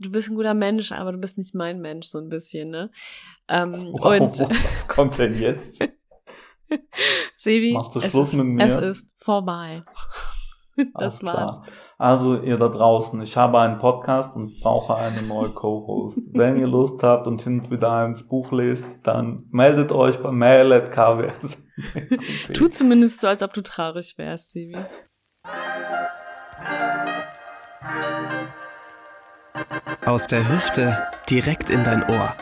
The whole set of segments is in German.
du bist ein guter Mensch, aber du bist nicht mein Mensch, so ein bisschen, ne? Ähm, Wow, und was kommt denn jetzt? Sebi, Machst du es, ist, mit mir? es ist vorbei. das Alles war's. klar. Also ihr da draußen, ich habe einen Podcast und brauche eine neue Co-Host. Wenn ihr Lust habt und hin und wieder ins Buch lest, dann meldet euch bei mail.kws. Tu zumindest so, als ob du traurig wärst, Sebi. Aus der Hüfte direkt in dein Ohr.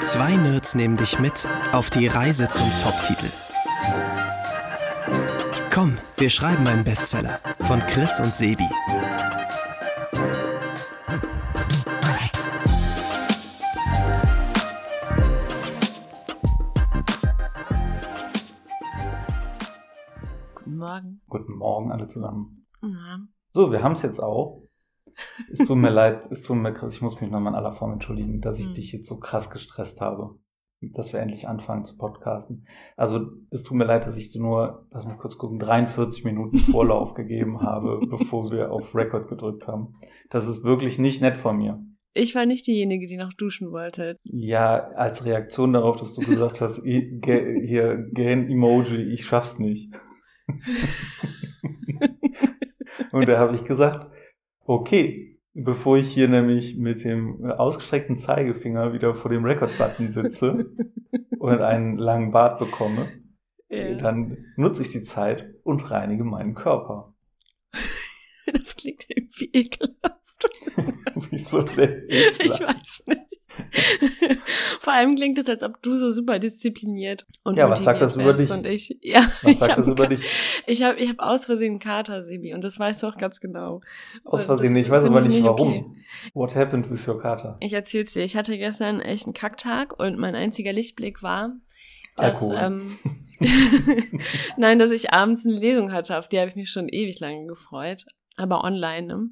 Zwei Nerds nehmen dich mit auf die Reise zum Top-Titel. Komm, wir schreiben einen Bestseller von Chris und Sebi. Guten Morgen. Guten Morgen alle zusammen. Ja. So, wir haben es jetzt auch. Es tut mir leid, es tut mir krass, ich muss mich nochmal in aller Form entschuldigen, dass ich Hm. dich jetzt so krass gestresst habe, dass wir endlich anfangen zu podcasten. Also, es tut mir leid, dass ich dir nur, lass mich kurz gucken, 43 Minuten Vorlauf gegeben habe, bevor wir auf Record gedrückt haben. Das ist wirklich nicht nett von mir. Ich war nicht diejenige, die noch duschen wollte. Ja, als Reaktion darauf, dass du gesagt hast, ge- hier, Gähn-Emoji, ich schaff's nicht. Und da habe ich gesagt, okay, bevor ich hier nämlich mit dem ausgestreckten Zeigefinger wieder vor dem Record-Button sitze und einen langen Bart bekomme, Ja. dann nutze ich die Zeit und reinige meinen Körper. Das klingt irgendwie ekelhaft. Wieso denn? Ich weiß nicht. Vor allem klingt es, als ob du so super diszipliniert und Ja, was sagt das über dich? Und ich, ja, Was sagt das über dich? Ich habe ich hab aus Versehen einen Kater, Sibi, und das weißt du auch ganz genau. Aus Versehen, das ich weiß aber ich nicht warum. okay. What happened with your Kater? Ich erzähl's dir. Ich hatte gestern echt einen Kacktag und mein einziger Lichtblick war, dass, Alkohol. ähm, nein, dass ich abends eine Lesung hatte, auf die habe ich mich schon ewig lange gefreut, aber online, ne?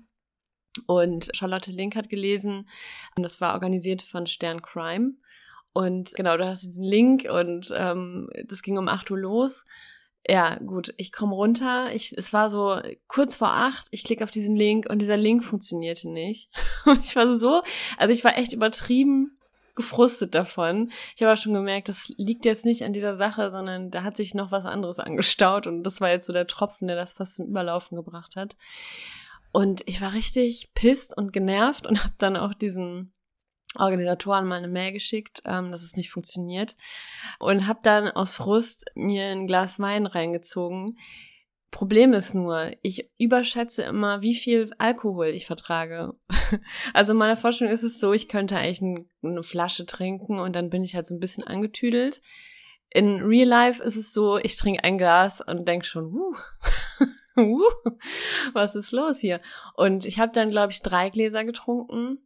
Und Charlotte Link hat gelesen, und das war organisiert von Stern Crime. Und genau, du hast diesen Link und ähm, das ging um 8 Uhr los. Ja, gut, ich komme runter. Ich, es war so kurz vor acht. Ich klicke auf diesen Link und dieser Link funktionierte nicht. Und ich war so, also ich war echt übertrieben gefrustet davon. Ich habe aber schon gemerkt, das liegt jetzt nicht an dieser Sache, sondern da hat sich noch was anderes angestaut und das war jetzt so der Tropfen, der das fast zum Überlaufen gebracht hat. Und ich war richtig pisst und genervt und habe dann auch diesen Organisatoren mal eine Mail geschickt, ähm, dass es nicht funktioniert und habe dann aus Frust mir ein Glas Wein reingezogen. Problem ist nur, ich überschätze immer, wie viel Alkohol ich vertrage. Also in meiner Forschung ist es so, ich könnte eigentlich ein, eine Flasche trinken und dann bin ich halt so ein bisschen angetüdelt. In Real Life ist es so, ich trinke ein Glas und denk schon, uh, uh, was ist los hier? Und ich habe dann, glaube ich, drei Gläser getrunken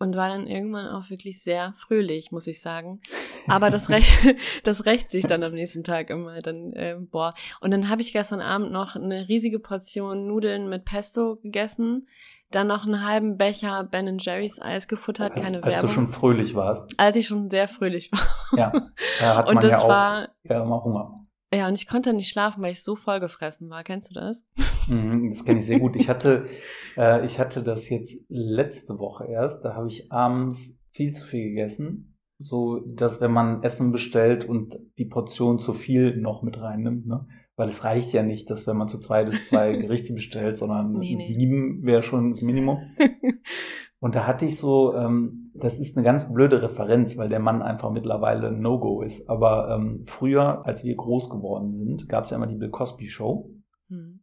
und war dann irgendwann auch wirklich sehr fröhlich, muss ich sagen. Aber das rächt, das rächt sich dann am nächsten Tag immer. Dann, äh, boah. Und dann habe ich gestern Abend noch eine riesige Portion Nudeln mit Pesto gegessen, dann noch einen halben Becher Ben Jerry's Eis gefuttert, Als, keine als du Werbung. schon fröhlich warst. als ich schon sehr fröhlich war. Ja, da hat Und man das ja auch war, ja, immer Hunger. Ja, und ich konnte nicht schlafen, weil ich so vollgefressen war. Kennst du das? Mhm, das kenne ich sehr gut. Ich hatte, äh, ich hatte das jetzt letzte Woche erst. Da habe ich abends viel zu viel gegessen. So, dass wenn man Essen bestellt und die Portion zu viel noch mit reinnimmt, ne? Weil es reicht ja nicht, dass wenn man zu zweit ist, zwei Gerichte bestellt, sondern Nee, nee. sieben wäre schon das Minimum. Und da hatte ich so, ähm, das ist eine ganz blöde Referenz, weil der Mann einfach mittlerweile ein No-Go ist. Aber ähm, früher, als wir groß geworden sind, gab es ja immer die Bill Cosby Show Hm.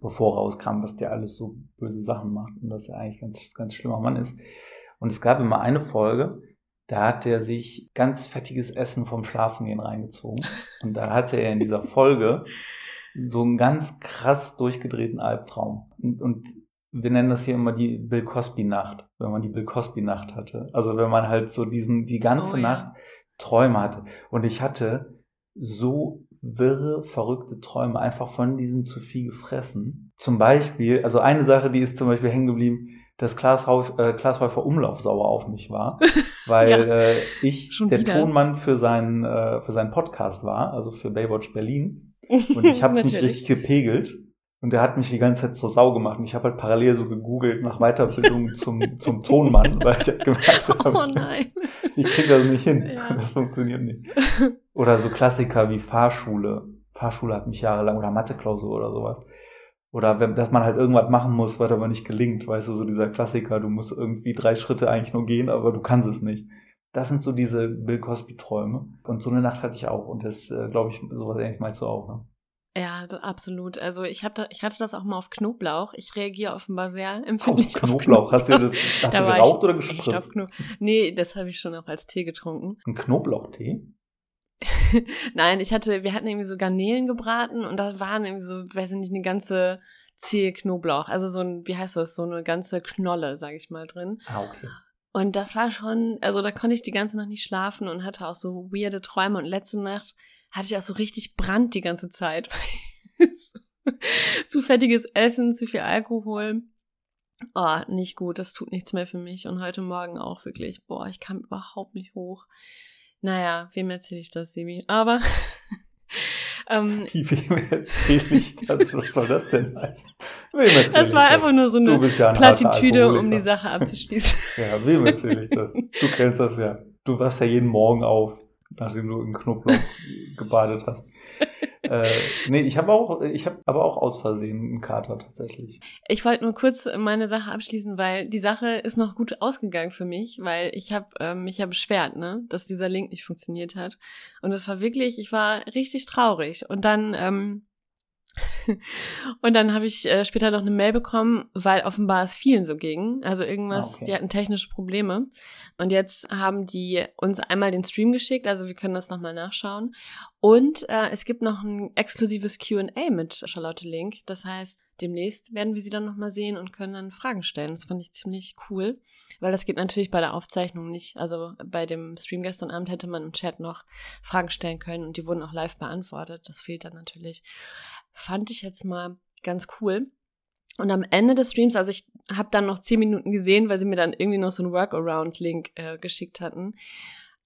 bevor rauskam, was der alles so böse Sachen macht und dass er eigentlich ganz, ganz schlimmer Mann ist. Und es gab immer eine Folge, da hat er sich ganz fettiges Essen vom Schlafengehen reingezogen. Und da hatte er in dieser Folge so einen ganz krass durchgedrehten Albtraum. Und, und wir nennen das hier immer die Bill Cosby Nacht, wenn man die Bill Cosby Nacht hatte. Also wenn man halt so diesen, die ganze Oh ja. Nacht Träume hatte. Und ich hatte so wirre, verrückte Träume einfach von diesem zu viel gefressen. Zum Beispiel, also eine Sache, die ist zum Beispiel hängen geblieben, dass Klaas, äh, Klaas Häufer Umlauf sauer auf mich war, weil Ja. äh, ich der wieder. Tonmann für seinen, äh, für seinen Podcast war, also für Baywatch Berlin. Und ich habe es nicht richtig gepegelt. Und der hat mich die ganze Zeit zur Sau gemacht. Und ich habe halt parallel so gegoogelt nach Weiterbildung zum, zum Tonmann, weil ich halt gemerkt habe, Oh nein. ich kriege das nicht hin. Ja. Das funktioniert nicht. Oder so Klassiker wie Fahrschule. Fahrschule hat mich jahrelang, oder Matheklausur oder sowas. Oder wenn, dass man halt irgendwas machen muss, was aber nicht gelingt. Weißt du, so dieser Klassiker, du musst irgendwie drei Schritte eigentlich nur gehen, aber du kannst es nicht. Das sind so diese Bill Cosby-Träume. Und so eine Nacht hatte ich auch. Und das, äh, glaube ich, sowas ähnliches meinst du auch, ne? Ja, absolut. Also ich, hab da, ich hatte das auch mal auf Knoblauch. Ich reagiere offenbar sehr empfindlich Auf Knoblauch. Hast du das hast Da du geraucht oder gespritzt? auf nee, das habe ich schon auch als Tee getrunken. Ein Knoblauchtee? Nein, ich hatte, wir hatten irgendwie so Garnelen gebraten und da waren irgendwie so, weiß ich nicht, eine ganze Zehe Knoblauch. Also so ein, wie heißt das, so eine ganze Knolle, sag ich mal, drin. Ah, okay. Und das war schon, also da konnte ich die ganze Nacht nicht schlafen und hatte auch so weirde Träume. Und letzte Nacht hatte ich auch so richtig Brand die ganze Zeit. zu fettiges Essen, zu viel Alkohol. Oh, nicht gut, das tut nichts mehr für mich. Und heute Morgen auch wirklich, boah, ich kam überhaupt nicht hoch. Naja, wem erzähle ich das, Simi? Aber ähm, Wie wem erzähle ich das? Was soll das denn heißen? Wem erzähl das ich war einfach nur so eine ja ein Plattitüde, um die Sache abzuschließen. Ja, wem erzähle ich das? Du kennst das ja. Du wachst ja jeden Morgen auf, nachdem du in Knoblauch gebadet hast. äh, nee, ich habe auch, ich habe aber auch aus Versehen einen Kater tatsächlich. Ich wollte nur kurz meine Sache abschließen, weil die Sache ist noch gut ausgegangen für mich, weil ich habe ähm, mich ja beschwert, ne, dass dieser Link nicht funktioniert hat. Und es war wirklich, ich war richtig traurig. Und dann ähm, und dann habe ich äh, später noch eine Mail bekommen, weil offenbar es vielen so ging. Also irgendwas, Ah, okay. die hatten technische Probleme. Und jetzt haben die uns einmal den Stream geschickt, also wir können das nochmal nachschauen. Und äh, es gibt noch ein exklusives QA mit Charlotte Link. Das heißt, demnächst werden wir sie dann nochmal sehen und können dann Fragen stellen. Das fand ich ziemlich cool, weil das geht natürlich bei der Aufzeichnung nicht. Also bei dem Stream gestern Abend hätte man im Chat noch Fragen stellen können und die wurden auch live beantwortet. Das fehlt dann natürlich. Fand ich jetzt mal ganz cool. Und am Ende des Streams, also ich habe dann noch zehn Minuten gesehen, weil sie mir dann irgendwie noch so einen Workaround-Link äh, geschickt hatten,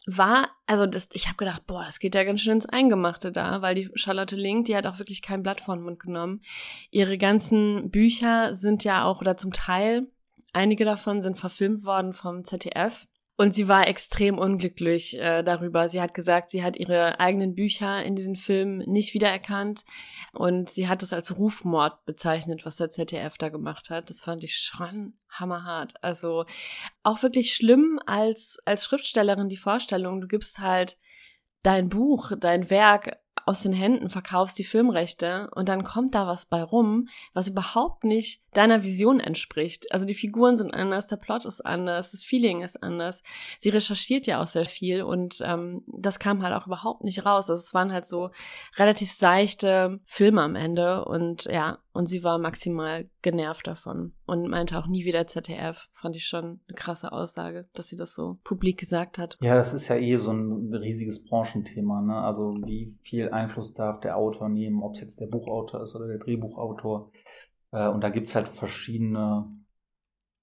war, also das, ich habe gedacht, boah, das geht ja ganz schön ins Eingemachte da, weil die Charlotte Link, die hat auch wirklich kein Blatt vor den Mund genommen. Ihre ganzen Bücher sind ja auch, oder zum Teil, einige davon sind verfilmt worden vom ZDF. Und sie war extrem unglücklich äh, darüber. Sie hat gesagt, sie hat ihre eigenen Bücher in diesen Filmen nicht wiedererkannt und sie hat es als Rufmord bezeichnet, was der ZDF da gemacht hat. Das fand ich schon hammerhart. Also auch wirklich schlimm als, als Schriftstellerin die Vorstellung, du gibst halt dein Buch, dein Werk aus den Händen, verkaufst die Filmrechte und dann kommt da was bei rum, was überhaupt nicht deiner Vision entspricht. Also die Figuren sind anders, der Plot ist anders, das Feeling ist anders. Sie recherchiert ja auch sehr viel und ähm, das kam halt auch überhaupt nicht raus. Also es waren halt so relativ seichte Filme am Ende und ja, und sie war maximal genervt davon und meinte auch nie wieder ZDF. Fand ich schon eine krasse Aussage, dass sie das so publik gesagt hat. Ja, das ist ja eh so ein riesiges Branchenthema, ne? Also wie viel Einfluss darf der Autor nehmen, ob es jetzt der Buchautor ist oder der Drehbuchautor. Äh, und da gibt's halt verschiedene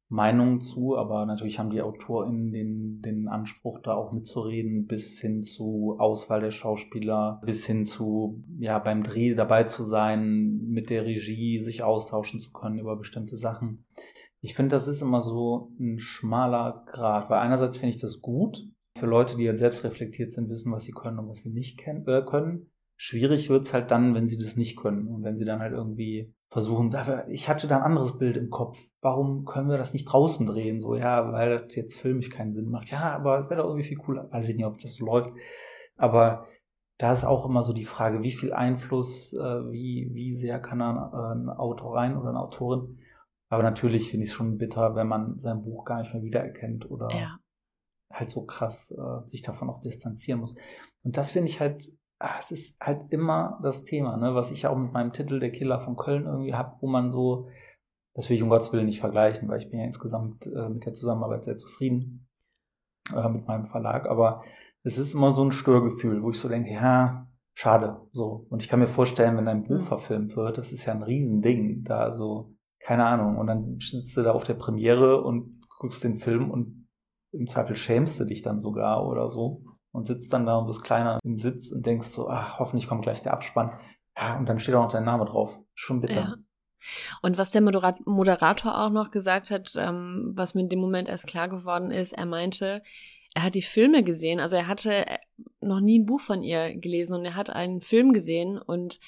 Meinungen zu, aber natürlich haben die AutorInnen den, den Anspruch, da auch mitzureden, bis hin zu Auswahl der Schauspieler, bis hin zu, ja, beim Dreh dabei zu sein, mit der Regie sich austauschen zu können über bestimmte Sachen. Ich finde, das ist immer so ein schmaler Grad, weil einerseits finde ich das gut, für Leute, die jetzt selbst reflektiert sind, wissen, was sie können und was sie nicht äh, können. Schwierig wird's halt dann, wenn sie das nicht können und wenn sie dann halt irgendwie versuchen, aber ich hatte da ein anderes Bild im Kopf. Warum können wir das nicht draußen drehen? So, ja, weil das jetzt filmisch keinen Sinn macht. Ja, aber es wäre doch irgendwie viel cooler. Weiß ich nicht, ob das so läuft. Aber da ist auch immer so die Frage, wie viel Einfluss, äh, wie, wie sehr kann ein, ein Autor rein oder eine Autorin. Aber natürlich finde ich es schon bitter, wenn man sein Buch gar nicht mehr wiedererkennt oder Ja. halt so krass äh, sich davon auch distanzieren muss. Und das finde ich halt, ah, es ist halt immer das Thema, ne, was ich ja auch mit meinem Titel Der Killer von Köln irgendwie habe, wo man so, das will ich um Gottes Willen nicht vergleichen, weil ich bin ja insgesamt äh, mit der Zusammenarbeit sehr zufrieden äh, mit meinem Verlag, aber es ist immer so ein Störgefühl, wo ich so denke, ja, schade, so. Und ich kann mir vorstellen, wenn dein Buch Mhm. verfilmt wird, das ist ja ein Riesending, da so, keine Ahnung, und dann sitzt du da auf der Premiere und guckst den Film und im Zweifel schämst du dich dann sogar oder so und sitzt dann da und bist kleiner im Sitz und denkst so, ach, hoffentlich kommt gleich der Abspann. Ja, und dann steht auch noch dein Name drauf. Schon bitter. Ja. Und was der Moderator auch noch gesagt hat, ähm, was mir in dem Moment erst klar geworden ist, er meinte, er hat die Filme gesehen, also er hatte noch nie ein Buch von ihr gelesen und er hat einen Film gesehen und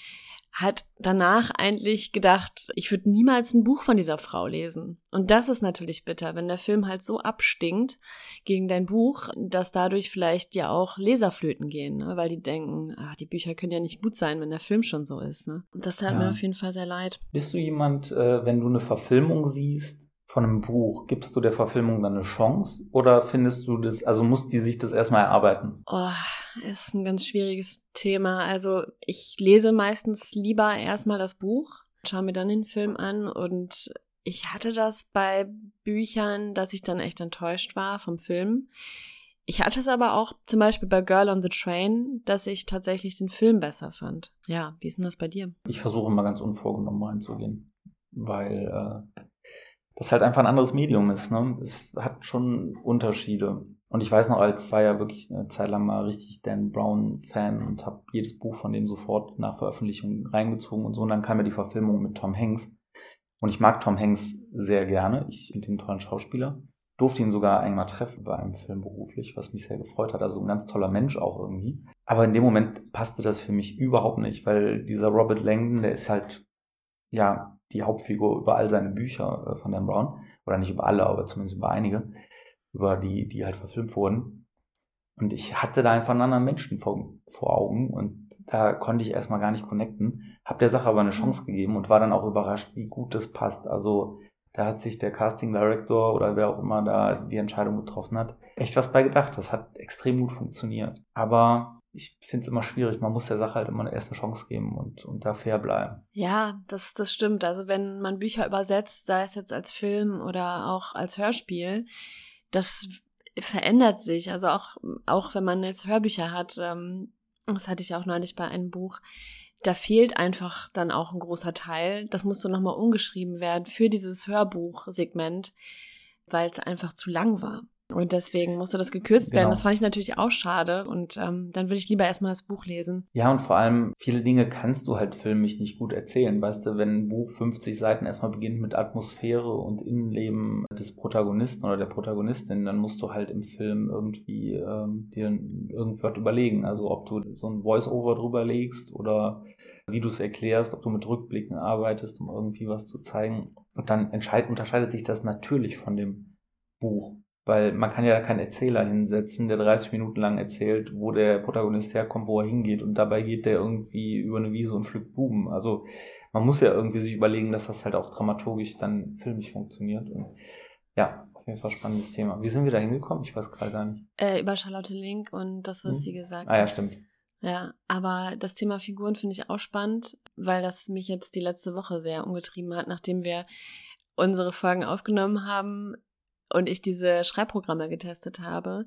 hat danach eigentlich gedacht, ich würde niemals ein Buch von dieser Frau lesen. Und das ist natürlich bitter, wenn der Film halt so abstinkt gegen dein Buch, dass dadurch vielleicht ja auch Leserflöten gehen, ne? weil die denken, ach, die Bücher können ja nicht gut sein, wenn der Film schon so ist. Ne? Und das tat ja. mir auf jeden Fall sehr leid. Bist du jemand, äh, wenn du eine Verfilmung siehst, von einem Buch, gibst du der Verfilmung dann eine Chance oder findest du das, also muss die sich das erstmal erarbeiten? Oh, ist ein ganz schwieriges Thema. Also ich lese meistens lieber erstmal das Buch, schaue mir dann den Film an und ich hatte das bei Büchern, dass ich dann echt enttäuscht war vom Film. Ich hatte es aber auch zum Beispiel bei Girl on the Train, dass ich tatsächlich den Film besser fand. Ja, wie ist denn das bei dir? Ich versuche mal ganz unvorgenommen reinzugehen, weil äh, das halt einfach ein anderes Medium ist. Ne? Es hat schon Unterschiede. Und ich weiß noch, als war ja wirklich eine Zeit lang mal richtig Dan Brown-Fan und habe jedes Buch von dem sofort nach Veröffentlichung reingezogen und so. Und dann kam ja die Verfilmung mit Tom Hanks. Und ich mag Tom Hanks sehr gerne. Ich finde ihn tollen Schauspieler. Durfte ihn sogar einmal treffen bei einem Film beruflich, was mich sehr gefreut hat. Also ein ganz toller Mensch auch irgendwie. Aber in dem Moment passte das für mich überhaupt nicht, weil dieser Robert Langdon, der ist halt, ja, die Hauptfigur über all seine Bücher äh, von Dan Brown. Oder nicht über alle, aber zumindest über einige. Über die, die halt verfilmt wurden. Und ich hatte da einfach einen anderen Menschen vor, vor Augen und da konnte ich erstmal gar nicht connecten. Hab der Sache aber eine Chance gegeben und war dann auch überrascht, wie gut das passt. Also da hat sich der Casting Director oder wer auch immer da die Entscheidung getroffen hat, echt was bei gedacht. Das hat extrem gut funktioniert. Aber ich finde es immer schwierig. Man muss der Sache halt immer eine erste Chance geben und, und da fair bleiben. Ja, das, das stimmt. Also wenn man Bücher übersetzt, sei es jetzt als Film oder auch als Hörspiel, das verändert sich. Also auch, auch wenn man jetzt Hörbücher hat, ähm, das hatte ich auch neulich bei einem Buch, da fehlt einfach dann auch ein großer Teil. Das musste nochmal umgeschrieben werden für dieses Hörbuchsegment, weil es einfach zu lang war. Und deswegen musste das gekürzt werden. Genau. Das fand ich natürlich auch schade. Und ähm, dann würde ich lieber erstmal das Buch lesen. Ja, und vor allem, viele Dinge kannst du halt filmisch nicht gut erzählen. Weißt du, wenn ein Buch 50 Seiten erstmal beginnt mit Atmosphäre und Innenleben des Protagonisten oder der Protagonistin, dann musst du halt im Film irgendwie ähm, dir irgendwas überlegen. Also ob du so ein Voice-Over drüber legst oder wie du es erklärst, ob du mit Rückblicken arbeitest, um irgendwie was zu zeigen. Und dann unterscheidet sich das natürlich von dem Buch. Weil man kann ja keinen Erzähler hinsetzen, der 30 Minuten lang erzählt, wo der Protagonist herkommt, wo er hingeht. Und dabei geht der irgendwie über eine Wiese und pflückt Buben. Also man muss ja irgendwie sich überlegen, dass das halt auch dramaturgisch dann filmisch funktioniert. Und ja, auf jeden Fall spannendes Thema. Wie sind wir da hingekommen? Ich weiß gerade gar nicht. Äh, über Charlotte Link und das, was hm? sie gesagt hat. Ah ja, stimmt. Ja, aber das Thema Figuren finde ich auch spannend, weil das mich jetzt die letzte Woche sehr umgetrieben hat, nachdem wir unsere Folgen aufgenommen haben, und ich diese Schreibprogramme getestet habe,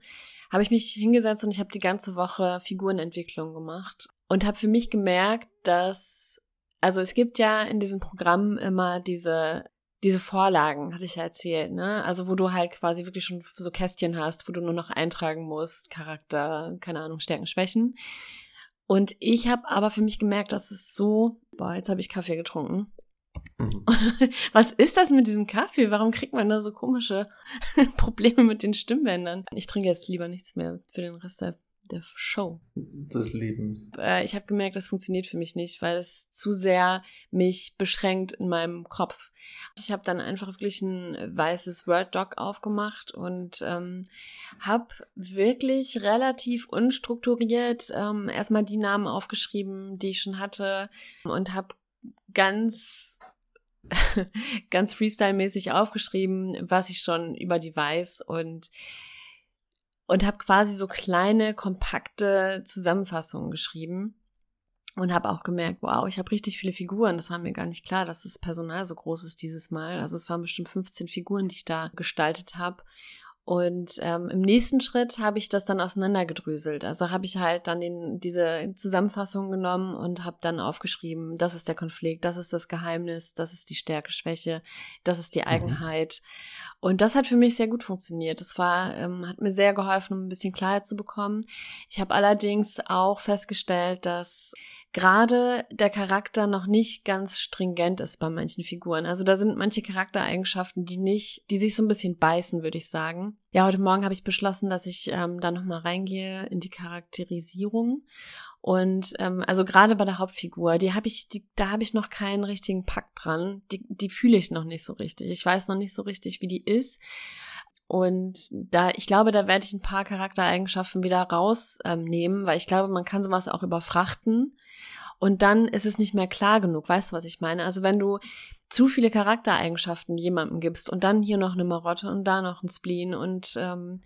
habe ich mich hingesetzt und ich habe die ganze Woche Figurenentwicklung gemacht und habe für mich gemerkt, dass also es gibt ja in diesen Programmen immer diese diese Vorlagen, hatte ich ja erzählt, ne? Also wo du halt quasi wirklich schon so Kästchen hast, wo du nur noch eintragen musst, Charakter, keine Ahnung, Stärken, Schwächen. Und ich habe aber für mich gemerkt, dass es so, boah, jetzt habe ich Kaffee getrunken. Mhm. Was ist das mit diesem Kaffee? Warum kriegt man da so komische Probleme mit den Stimmbändern? Ich trinke jetzt lieber nichts mehr für den Rest der, der Show. Des Lebens. Äh, ich habe gemerkt, das funktioniert für mich nicht, weil es zu sehr mich beschränkt in meinem Kopf. Ich habe dann einfach wirklich ein weißes Word-Doc aufgemacht und ähm, habe wirklich relativ unstrukturiert ähm, erstmal die Namen aufgeschrieben, die ich schon hatte und habe ganz ganz freestyle-mäßig aufgeschrieben, was ich schon über die weiß und und habe quasi so kleine kompakte Zusammenfassungen geschrieben und habe auch gemerkt, wow, ich habe richtig viele Figuren. Das war mir gar nicht klar, dass das Personal so groß ist dieses Mal. Also es waren bestimmt 15 Figuren, die ich da gestaltet habe. Und ähm, im nächsten Schritt habe ich das dann auseinandergedröselt. Also habe ich halt dann den, diese Zusammenfassung genommen und habe dann aufgeschrieben, das ist der Konflikt, das ist das Geheimnis, das ist die Stärke, Schwäche, das ist die mhm. Eigenheit. Und das hat für mich sehr gut funktioniert. Das war, ähm, hat mir sehr geholfen, um ein bisschen Klarheit zu bekommen. Ich habe allerdings auch festgestellt, dass gerade der Charakter noch nicht ganz stringent ist bei manchen Figuren. Also da sind manche Charaktereigenschaften, die nicht, die sich so ein bisschen beißen, würde ich sagen. Ja, heute Morgen habe ich beschlossen, dass ich ähm, da nochmal reingehe in die Charakterisierung. Und ähm, also gerade bei der Hauptfigur, die habe ich, die, da habe ich noch keinen richtigen Pakt dran. Die, die fühle ich noch nicht so richtig. Ich weiß noch nicht so richtig, wie die ist. Und da, ich glaube, da werde ich ein paar Charaktereigenschaften wieder rausnehmen, ähm, weil ich glaube, man kann sowas auch überfrachten. Und dann ist es nicht mehr klar genug. Weißt du, was ich meine? Also wenn du zu viele Charaktereigenschaften jemandem gibst und dann hier noch eine Marotte und da noch ein Spleen und ähm,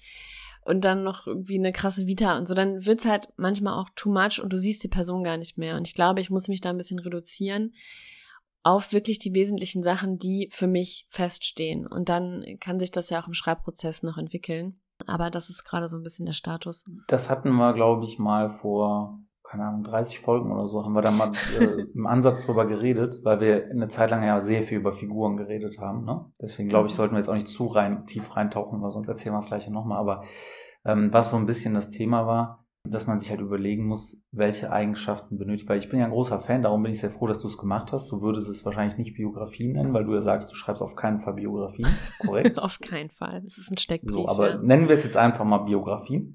und dann noch irgendwie eine krasse Vita und so, dann wird's halt manchmal auch too much und du siehst die Person gar nicht mehr. Und ich glaube, ich muss mich da ein bisschen reduzieren, auf wirklich die wesentlichen Sachen, die für mich feststehen. Und dann kann sich das ja auch im Schreibprozess noch entwickeln. Aber das ist gerade so ein bisschen der Status. Das hatten wir, glaube ich, mal vor, keine Ahnung, 30 Folgen oder so, haben wir da mal äh, im Ansatz drüber geredet, weil wir eine Zeit lang ja sehr viel über Figuren geredet haben. Ne? Deswegen glaube ich, sollten wir jetzt auch nicht zu rein, tief reintauchen, weil sonst erzählen wir das gleiche nochmal. Aber ähm, was so ein bisschen das Thema war, dass man sich halt überlegen muss, welche Eigenschaften benötigt. Weil ich bin ja ein großer Fan, darum bin ich sehr froh, dass du es gemacht hast. Du würdest es wahrscheinlich nicht Biografie nennen, weil du ja sagst, du schreibst auf keinen Fall Biografie. Korrekt? auf keinen Fall. Das ist ein Steckbrief. So, aber ja. nennen wir es jetzt einfach mal Biografie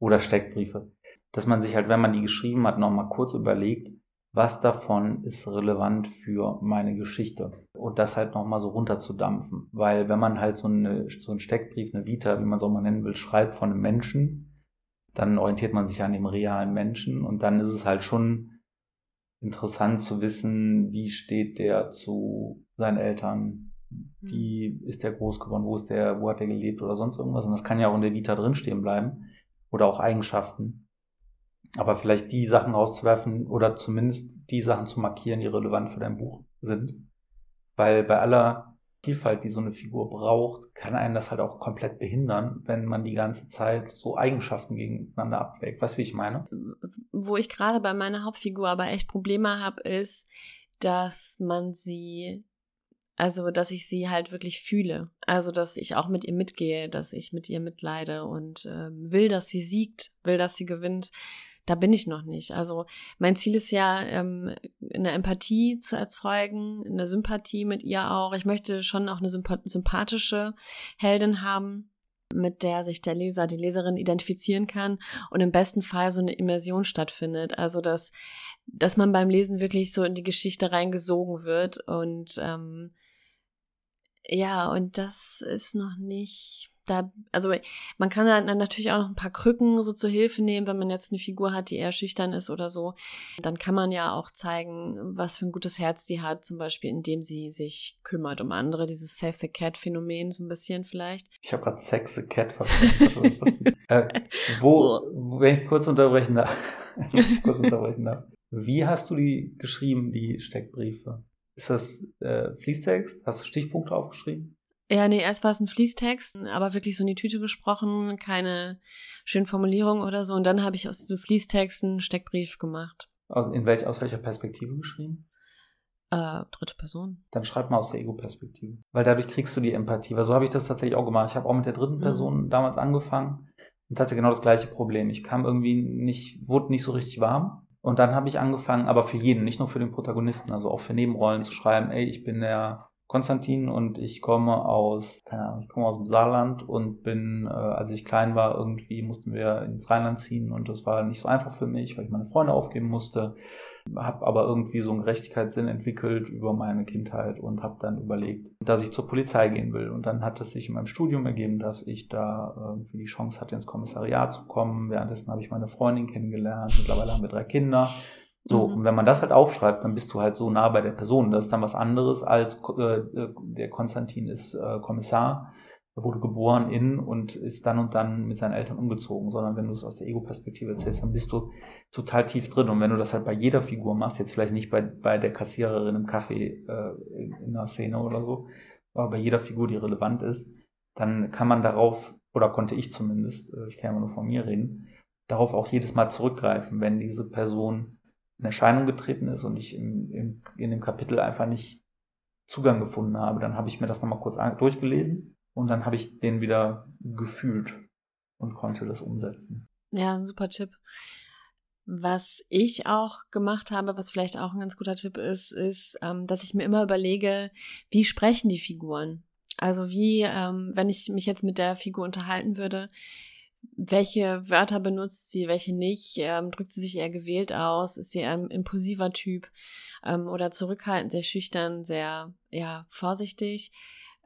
oder Steckbriefe. Dass man sich halt, wenn man die geschrieben hat, nochmal kurz überlegt, was davon ist relevant für meine Geschichte. Und das halt nochmal so runterzudampfen. Weil wenn man halt so, eine, so einen Steckbrief, eine Vita, wie man es auch mal nennen will, schreibt von einem Menschen, dann orientiert man sich an dem realen Menschen und dann ist es halt schon interessant zu wissen, wie steht der zu seinen Eltern, wie ist der groß geworden, wo ist der, wo hat der gelebt oder sonst irgendwas. Und das kann ja auch in der Vita drinstehen bleiben oder auch Eigenschaften. Aber vielleicht die Sachen rauszuwerfen oder zumindest die Sachen zu markieren, die relevant für dein Buch sind. Weil bei aller Vielfalt, die so eine Figur braucht, kann einen das halt auch komplett behindern, wenn man die ganze Zeit so Eigenschaften gegeneinander abwägt. Weißt du, wie ich meine? Wo ich gerade bei meiner Hauptfigur aber echt Probleme habe, ist, dass man sie, also dass ich sie halt wirklich fühle. Also dass ich auch mit ihr mitgehe, dass ich mit ihr mitleide und äh, will, dass sie siegt, will, dass sie gewinnt da bin ich noch nicht. Also mein Ziel ist ja, ähm, eine Empathie zu erzeugen, eine Sympathie mit ihr auch. Ich möchte schon auch eine sympathische Heldin haben mit der sich der Leser, die Leserin identifizieren kann und im besten Fall so eine Immersion stattfindet. Also dass, dass man beim Lesen wirklich so in die Geschichte reingesogen wird und ähm, ja, und das ist noch nicht da, also man kann dann natürlich auch noch ein paar Krücken so zur Hilfe nehmen, wenn man jetzt eine Figur hat, die eher schüchtern ist oder so. Dann kann man ja auch zeigen, was für ein gutes Herz die hat, zum Beispiel, indem sie sich kümmert um andere, dieses Save the Cat Phänomen so ein bisschen vielleicht. Ich habe gerade Sex the Cat verstanden. äh, wo, wenn ich kurz unterbrechen darf, wenn ich kurz unterbrechen darf. Wie hast du die geschrieben, die Steckbriefe? Ist das äh, Fließtext? Hast du Stichpunkte aufgeschrieben? Ja, nee, erst war es ein Fließtext, aber wirklich so in die Tüte gesprochen, keine schönen Formulierungen oder so. Und dann habe ich aus diesem Fließtext einen Steckbrief gemacht. Aus, in welch, aus welcher Perspektive geschrieben? Äh, dritte Person. Dann schreib mal aus der Ego-Perspektive. Weil dadurch kriegst du die Empathie. Weil so habe ich das tatsächlich auch gemacht. Ich habe auch mit der dritten mhm. Person mhm. damals angefangen und hatte genau das gleiche Problem. Ich kam irgendwie nicht, wurde nicht so richtig warm. Und dann habe ich angefangen, aber für jeden, nicht nur für den Protagonisten, also auch für Nebenrollen zu schreiben, ey, ich bin der Konstantin und ich komme aus, keine Ahnung, ich komme aus dem Saarland und bin, äh, als ich klein war, irgendwie mussten wir ins Rheinland ziehen und das war nicht so einfach für mich, weil ich meine Freunde aufgeben musste. Habe aber irgendwie so einen Gerechtigkeitssinn entwickelt über meine Kindheit und habe dann überlegt, dass ich zur Polizei gehen will. Und dann hat es sich in meinem Studium ergeben, dass ich da irgendwie die Chance hatte, ins Kommissariat zu kommen. Währenddessen habe ich meine Freundin kennengelernt. Mittlerweile haben wir drei Kinder. So, mhm. und wenn man das halt aufschreibt, dann bist du halt so nah bei der Person. Das ist dann was anderes als äh, äh, der Konstantin ist äh, Kommissar, wurde geboren in und ist dann und dann mit seinen Eltern umgezogen, sondern wenn du es aus der Ego-Perspektive erzählst, dann bist du total tief drin. Und wenn du das halt bei jeder Figur machst, jetzt vielleicht nicht bei, bei der Kassiererin im Café äh, in, in einer Szene oder so, aber bei jeder Figur, die relevant ist, dann kann man darauf, oder konnte ich zumindest, äh, ich kann ja nur von mir reden, darauf auch jedes Mal zurückgreifen, wenn diese Person in Erscheinung getreten ist und ich im, im, in dem Kapitel einfach nicht Zugang gefunden habe. Dann habe ich mir das nochmal kurz durchgelesen und dann habe ich den wieder gefühlt und konnte das umsetzen. Ja, super Tipp. Was ich auch gemacht habe, was vielleicht auch ein ganz guter Tipp ist, ist, ähm, dass ich mir immer überlege, wie sprechen die Figuren? Also wie, ähm, wenn ich mich jetzt mit der Figur unterhalten würde, welche Wörter benutzt sie, welche nicht, ähm, drückt sie sich eher gewählt aus, ist sie ein impulsiver Typ ähm, oder zurückhaltend, sehr schüchtern, sehr ja vorsichtig.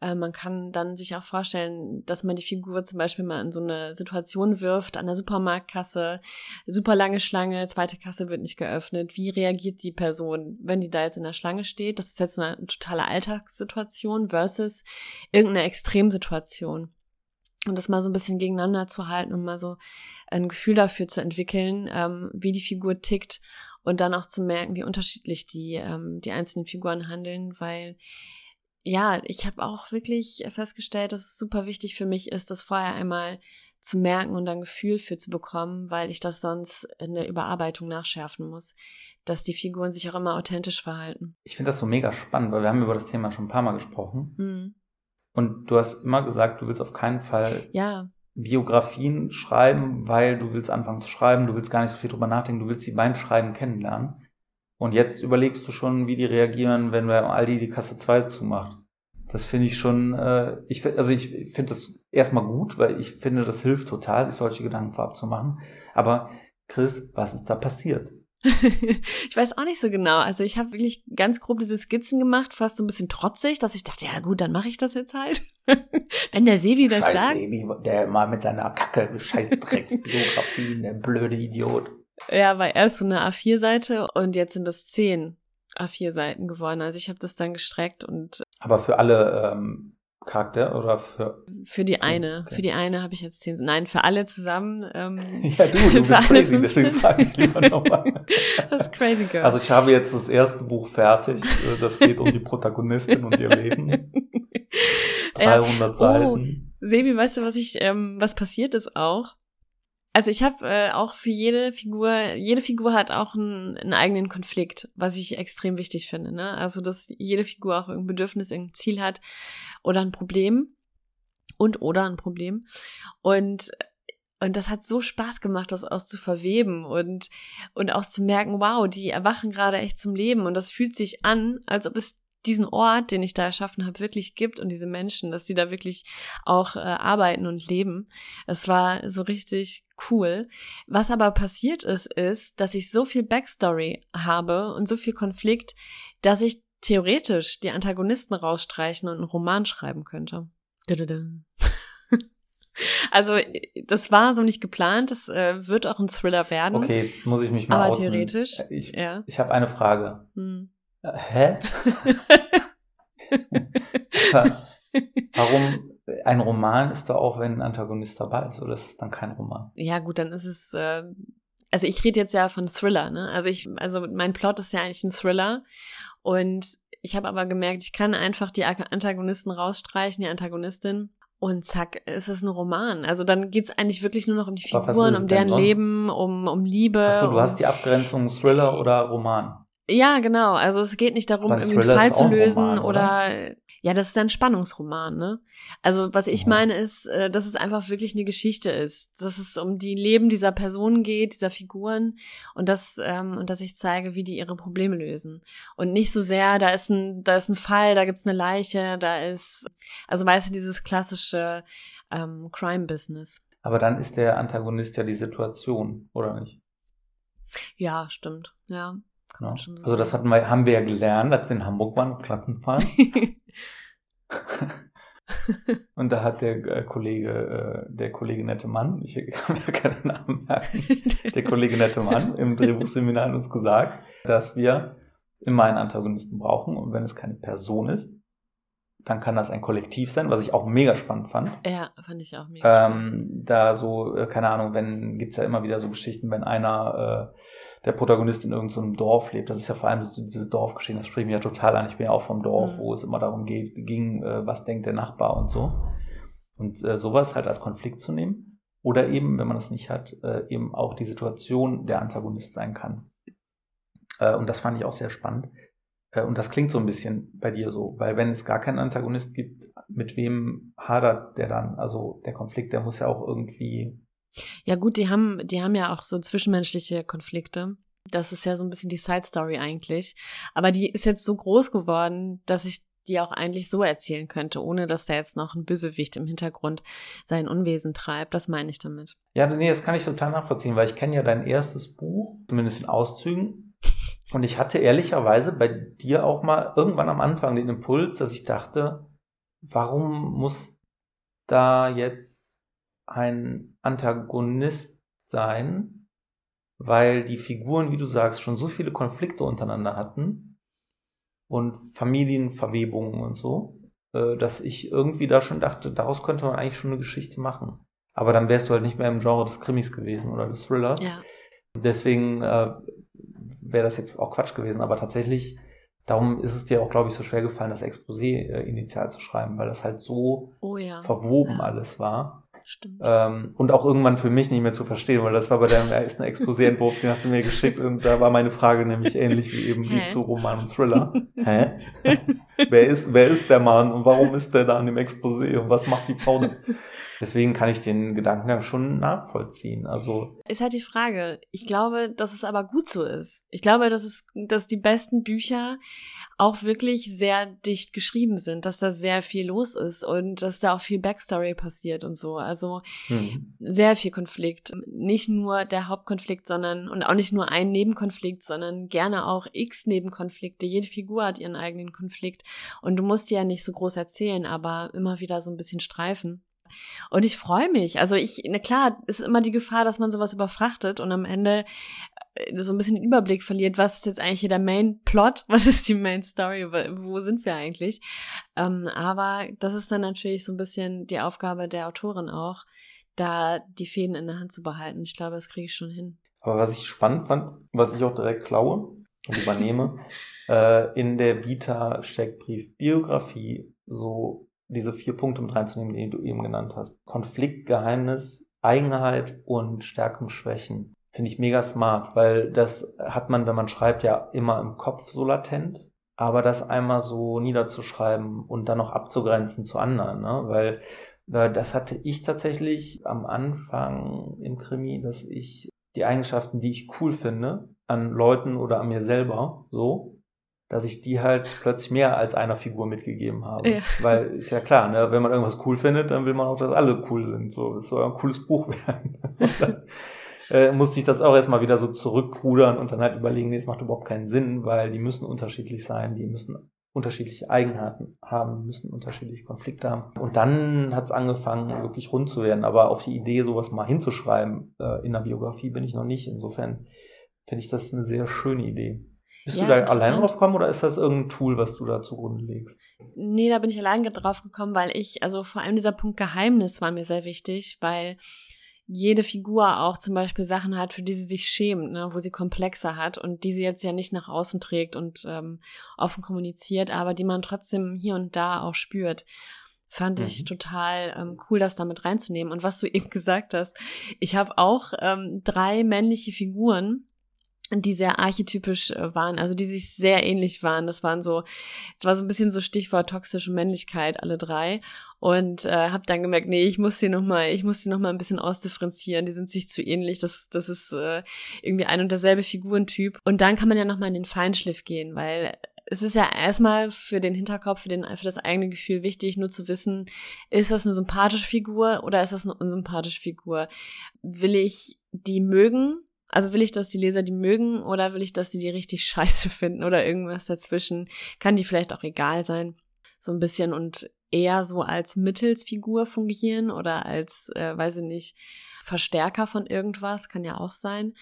Äh, man kann dann sich auch vorstellen, dass man die Figur zum Beispiel mal in so eine Situation wirft, an der Supermarktkasse, super lange Schlange, zweite Kasse wird nicht geöffnet. Wie reagiert die Person, wenn die da jetzt in der Schlange steht? Das ist jetzt eine totale Alltagssituation versus irgendeine Extremsituation. Und das mal so ein bisschen gegeneinander zu halten und mal so ein Gefühl dafür zu entwickeln, ähm, wie die Figur tickt und dann auch zu merken, wie unterschiedlich die, ähm, die einzelnen Figuren handeln, weil ja, ich habe auch wirklich festgestellt, dass es super wichtig für mich ist, das vorher einmal zu merken und ein Gefühl für zu bekommen, weil ich das sonst in der Überarbeitung nachschärfen muss, dass die Figuren sich auch immer authentisch verhalten. Ich finde das so mega spannend, weil wir haben über das Thema schon ein paar Mal gesprochen. Mhm. Und du hast immer gesagt, du willst auf keinen Fall ja. Biografien schreiben, weil du willst anfangen zu schreiben, du willst gar nicht so viel drüber nachdenken, du willst sie beim Schreiben kennenlernen. Und jetzt überlegst du schon, wie die reagieren, wenn wir Aldi die Kasse 2 zumacht. Das finde ich schon, äh, ich also ich finde das erstmal gut, weil ich finde, das hilft total, sich solche Gedanken vorab zu machen. Aber Chris, was ist da passiert? ich weiß auch nicht so genau. Also ich habe wirklich ganz grob diese Skizzen gemacht, fast so ein bisschen trotzig, dass ich dachte, ja gut, dann mache ich das jetzt halt. Wenn der Sebi das scheiß sagt. Sebi, der mal mit seiner Kacke, scheiß Drecksbiografie, der blöde Idiot. Ja, war erst so eine A4-Seite und jetzt sind das zehn A4-Seiten geworden. Also ich habe das dann gestreckt und. Aber für alle ähm, Charakter oder für? Für die eine. Okay. Für die eine habe ich jetzt zehn. Nein, für alle zusammen. Ähm, ja, du, du bist crazy, deswegen frage ich lieber nochmal. das ist crazy girl. Also ich habe jetzt das erste Buch fertig. Das geht um die Protagonistin und ihr Leben. 300 ja. oh, Seiten. Sebi, weißt du, was ich, ähm, was passiert ist auch? Also ich habe äh, auch für jede Figur, jede Figur hat auch einen, einen, eigenen Konflikt, was ich extrem wichtig finde. Ne? Also dass jede Figur auch ein Bedürfnis, ein Ziel hat oder ein Problem und oder ein Problem. Und und das hat so Spaß gemacht, das auch zu verweben und, und auch zu merken, wow, die erwachen gerade echt zum Leben und das fühlt sich an, als ob es diesen Ort, den ich da erschaffen habe, wirklich gibt und diese Menschen, dass die da wirklich auch äh, arbeiten und leben. Es war so richtig cool. Was aber passiert ist, ist, dass ich so viel Backstory habe und so viel Konflikt, dass ich theoretisch die Antagonisten rausstreichen und einen Roman schreiben könnte. Also das war so nicht geplant. Das äh, wird auch ein Thriller werden. Okay, jetzt muss ich mich mal. Aber outen. theoretisch. Ich, ja. ich habe eine Frage. Hm. Hä? Warum ein Roman ist da auch, wenn ein Antagonist dabei ist, oder ist es dann kein Roman? Ja, gut, dann ist es. Äh, also ich rede jetzt ja von Thriller, ne? Also ich, also mein Plot ist ja eigentlich ein Thriller und ich habe aber gemerkt, ich kann einfach die Antagonisten rausstreichen, die Antagonistin. Und zack, ist es ein Roman. Also dann geht's eigentlich wirklich nur noch um die Figuren, um deren Leben, um, um Liebe. Achso, du um, hast die Abgrenzung Thriller oder Roman. Ja, genau. Also es geht nicht darum, irgendwie einen Fall zu lösen Roman, oder? oder? ja, das ist ein Spannungsroman, ne? Also was ich meine ist, äh, dass es einfach wirklich eine Geschichte ist, dass es um die Leben dieser Personen geht, dieser Figuren und das ähm, und dass ich zeige, wie die ihre Probleme lösen und nicht so sehr, da ist ein da ist ein Fall, da gibt's eine Leiche, da ist also weißt du dieses klassische ähm, Crime Business. Aber dann ist der Antagonist ja die Situation, oder nicht? Ja, stimmt. Ja. Genau. Also das hatten wir, haben wir ja gelernt, als wir in Hamburg waren, auf Plattenfahren. Und da hat der äh, Kollege, äh, der Kollege nette Mann, ich kann mir keinen Namen merken, der Kollege nette Mann im Drehbuchseminar uns gesagt, dass wir immer einen Antagonisten brauchen und wenn es keine Person ist, dann kann das ein Kollektiv sein, was ich auch mega spannend fand. Ja, fand ich auch mega. Ähm, da so, äh, keine Ahnung, wenn, gibt's ja immer wieder so Geschichten, wenn einer äh, der Protagonist in irgendeinem so Dorf lebt. Das ist ja vor allem so diese Dorfgeschichten, das spricht mich ja total an. Ich bin ja auch vom Dorf, mhm. wo es immer darum geht, ging, äh, was denkt der Nachbar und so. Und äh, sowas halt als Konflikt zu nehmen. Oder eben, wenn man das nicht hat, äh, eben auch die Situation der Antagonist sein kann. Äh, und das fand ich auch sehr spannend. Äh, und das klingt so ein bisschen bei dir so, weil wenn es gar keinen Antagonist gibt, mit wem hadert der dann? Also der Konflikt, der muss ja auch irgendwie Ja gut, die haben, die haben ja auch so zwischenmenschliche Konflikte. Das ist ja so ein bisschen die Side Story eigentlich. Aber die ist jetzt so groß geworden, dass ich die auch eigentlich so erzählen könnte, ohne dass da jetzt noch ein Bösewicht im Hintergrund sein Unwesen treibt. Das meine ich damit. Ja, nee, das kann ich total nachvollziehen, weil ich kenne ja dein erstes Buch, zumindest in Auszügen. Und ich hatte ehrlicherweise bei dir auch mal irgendwann am Anfang den Impuls, dass ich dachte, warum muss da jetzt ein Antagonist sein, weil die Figuren, wie du sagst, schon so viele Konflikte untereinander hatten und Familienverwebungen und so, äh, dass ich irgendwie da schon dachte, daraus könnte man eigentlich schon eine Geschichte machen. Aber dann wärst du halt nicht mehr im Genre des Krimis gewesen oder des Thrillers. Ja. Deswegen äh, wäre das jetzt auch Quatsch gewesen. Aber tatsächlich, darum ist es dir auch, glaube ich, so schwer gefallen, das Exposé äh, initial zu schreiben, weil das halt so oh, ja. verwoben ja. alles war. Stimmt. Ähm, und auch irgendwann für mich nicht mehr zu verstehen, weil das war bei deinem ersten Exposé-Entwurf, den hast du mir geschickt und da war meine Frage nämlich ähnlich wie eben wie zu Roman und Thriller. Hä? wer ist, wer ist der Mann und warum ist der da an dem Exposé und was macht die Frau denn? Deswegen kann ich den Gedankengang schon nachvollziehen. Also ist halt die Frage. Ich glaube, dass es aber gut so ist. Ich glaube, dass es, dass die besten Bücher auch wirklich sehr dicht geschrieben sind, dass da sehr viel los ist und dass da auch viel Backstory passiert und so. Also hm. sehr viel Konflikt. Nicht nur der Hauptkonflikt, sondern und auch nicht nur ein Nebenkonflikt, sondern gerne auch x Nebenkonflikte. Jede Figur hat ihren eigenen Konflikt und du musst die ja nicht so groß erzählen, aber immer wieder so ein bisschen streifen. Und ich freue mich. Also ich, na klar, ist immer die Gefahr, dass man sowas überfrachtet und am Ende äh, so ein bisschen den Überblick verliert, was ist jetzt eigentlich hier der Main Plot, was ist die Main Story, wo sind wir eigentlich? Ähm, aber das ist dann natürlich so ein bisschen die Aufgabe der Autorin auch, da die Fäden in der Hand zu behalten. Ich glaube, das kriege ich schon hin. Aber was ich spannend fand, was ich auch direkt klaue und übernehme, äh, in der Vita Steckbrief Biografie so diese vier Punkte mit reinzunehmen, die du eben genannt hast. Konflikt, Geheimnis, Eigenheit und Stärken, Schwächen. Finde ich mega smart, weil das hat man, wenn man schreibt, ja immer im Kopf so latent. Aber das einmal so niederzuschreiben und dann noch abzugrenzen zu anderen, ne? weil das hatte ich tatsächlich am Anfang im Krimi, dass ich die Eigenschaften, die ich cool finde, an Leuten oder an mir selber so dass ich die halt plötzlich mehr als einer Figur mitgegeben habe. Ja. Weil ist ja klar, ne, wenn man irgendwas cool findet, dann will man auch, dass alle cool sind. So, es soll ja ein cooles Buch werden. dann äh, musste ich das auch erstmal wieder so zurückrudern und dann halt überlegen, nee, es macht überhaupt keinen Sinn, weil die müssen unterschiedlich sein, die müssen unterschiedliche Eigenheiten haben, müssen unterschiedliche Konflikte haben. Und dann hat es angefangen, wirklich rund zu werden. Aber auf die Idee, sowas mal hinzuschreiben äh, in der Biografie bin ich noch nicht. Insofern finde ich das eine sehr schöne Idee. Bist ja, du da allein drauf gekommen oder ist das irgendein Tool, was du da zugrunde legst? Nee, da bin ich allein drauf gekommen, weil ich, also vor allem dieser Punkt Geheimnis war mir sehr wichtig, weil jede Figur auch zum Beispiel Sachen hat, für die sie sich schämt, ne, wo sie Komplexe hat und die sie jetzt ja nicht nach außen trägt und ähm, offen kommuniziert, aber die man trotzdem hier und da auch spürt. Fand mhm. ich total ähm, cool, das damit reinzunehmen. Und was du eben gesagt hast, ich habe auch ähm, drei männliche Figuren, die sehr archetypisch äh, waren, also die sich sehr ähnlich waren. Das waren so, das war so ein bisschen so Stichwort toxische Männlichkeit, alle drei. Und äh, habe dann gemerkt, nee, ich muss die noch mal, ich muss die noch mal ein bisschen ausdifferenzieren. Die sind sich zu ähnlich. Das, das ist äh, irgendwie ein und derselbe Figurentyp. Und dann kann man ja noch mal in den Feinschliff gehen, weil es ist ja erstmal für den Hinterkopf, für, den, für das eigene Gefühl wichtig, nur zu wissen, ist das eine sympathische Figur oder ist das eine unsympathische Figur? Will ich die mögen also will ich, dass die Leser die mögen oder will ich, dass sie die richtig scheiße finden oder irgendwas dazwischen? Kann die vielleicht auch egal sein. So ein bisschen und eher so als Mittelsfigur fungieren oder als, äh, weiß ich nicht, Verstärker von irgendwas, kann ja auch sein.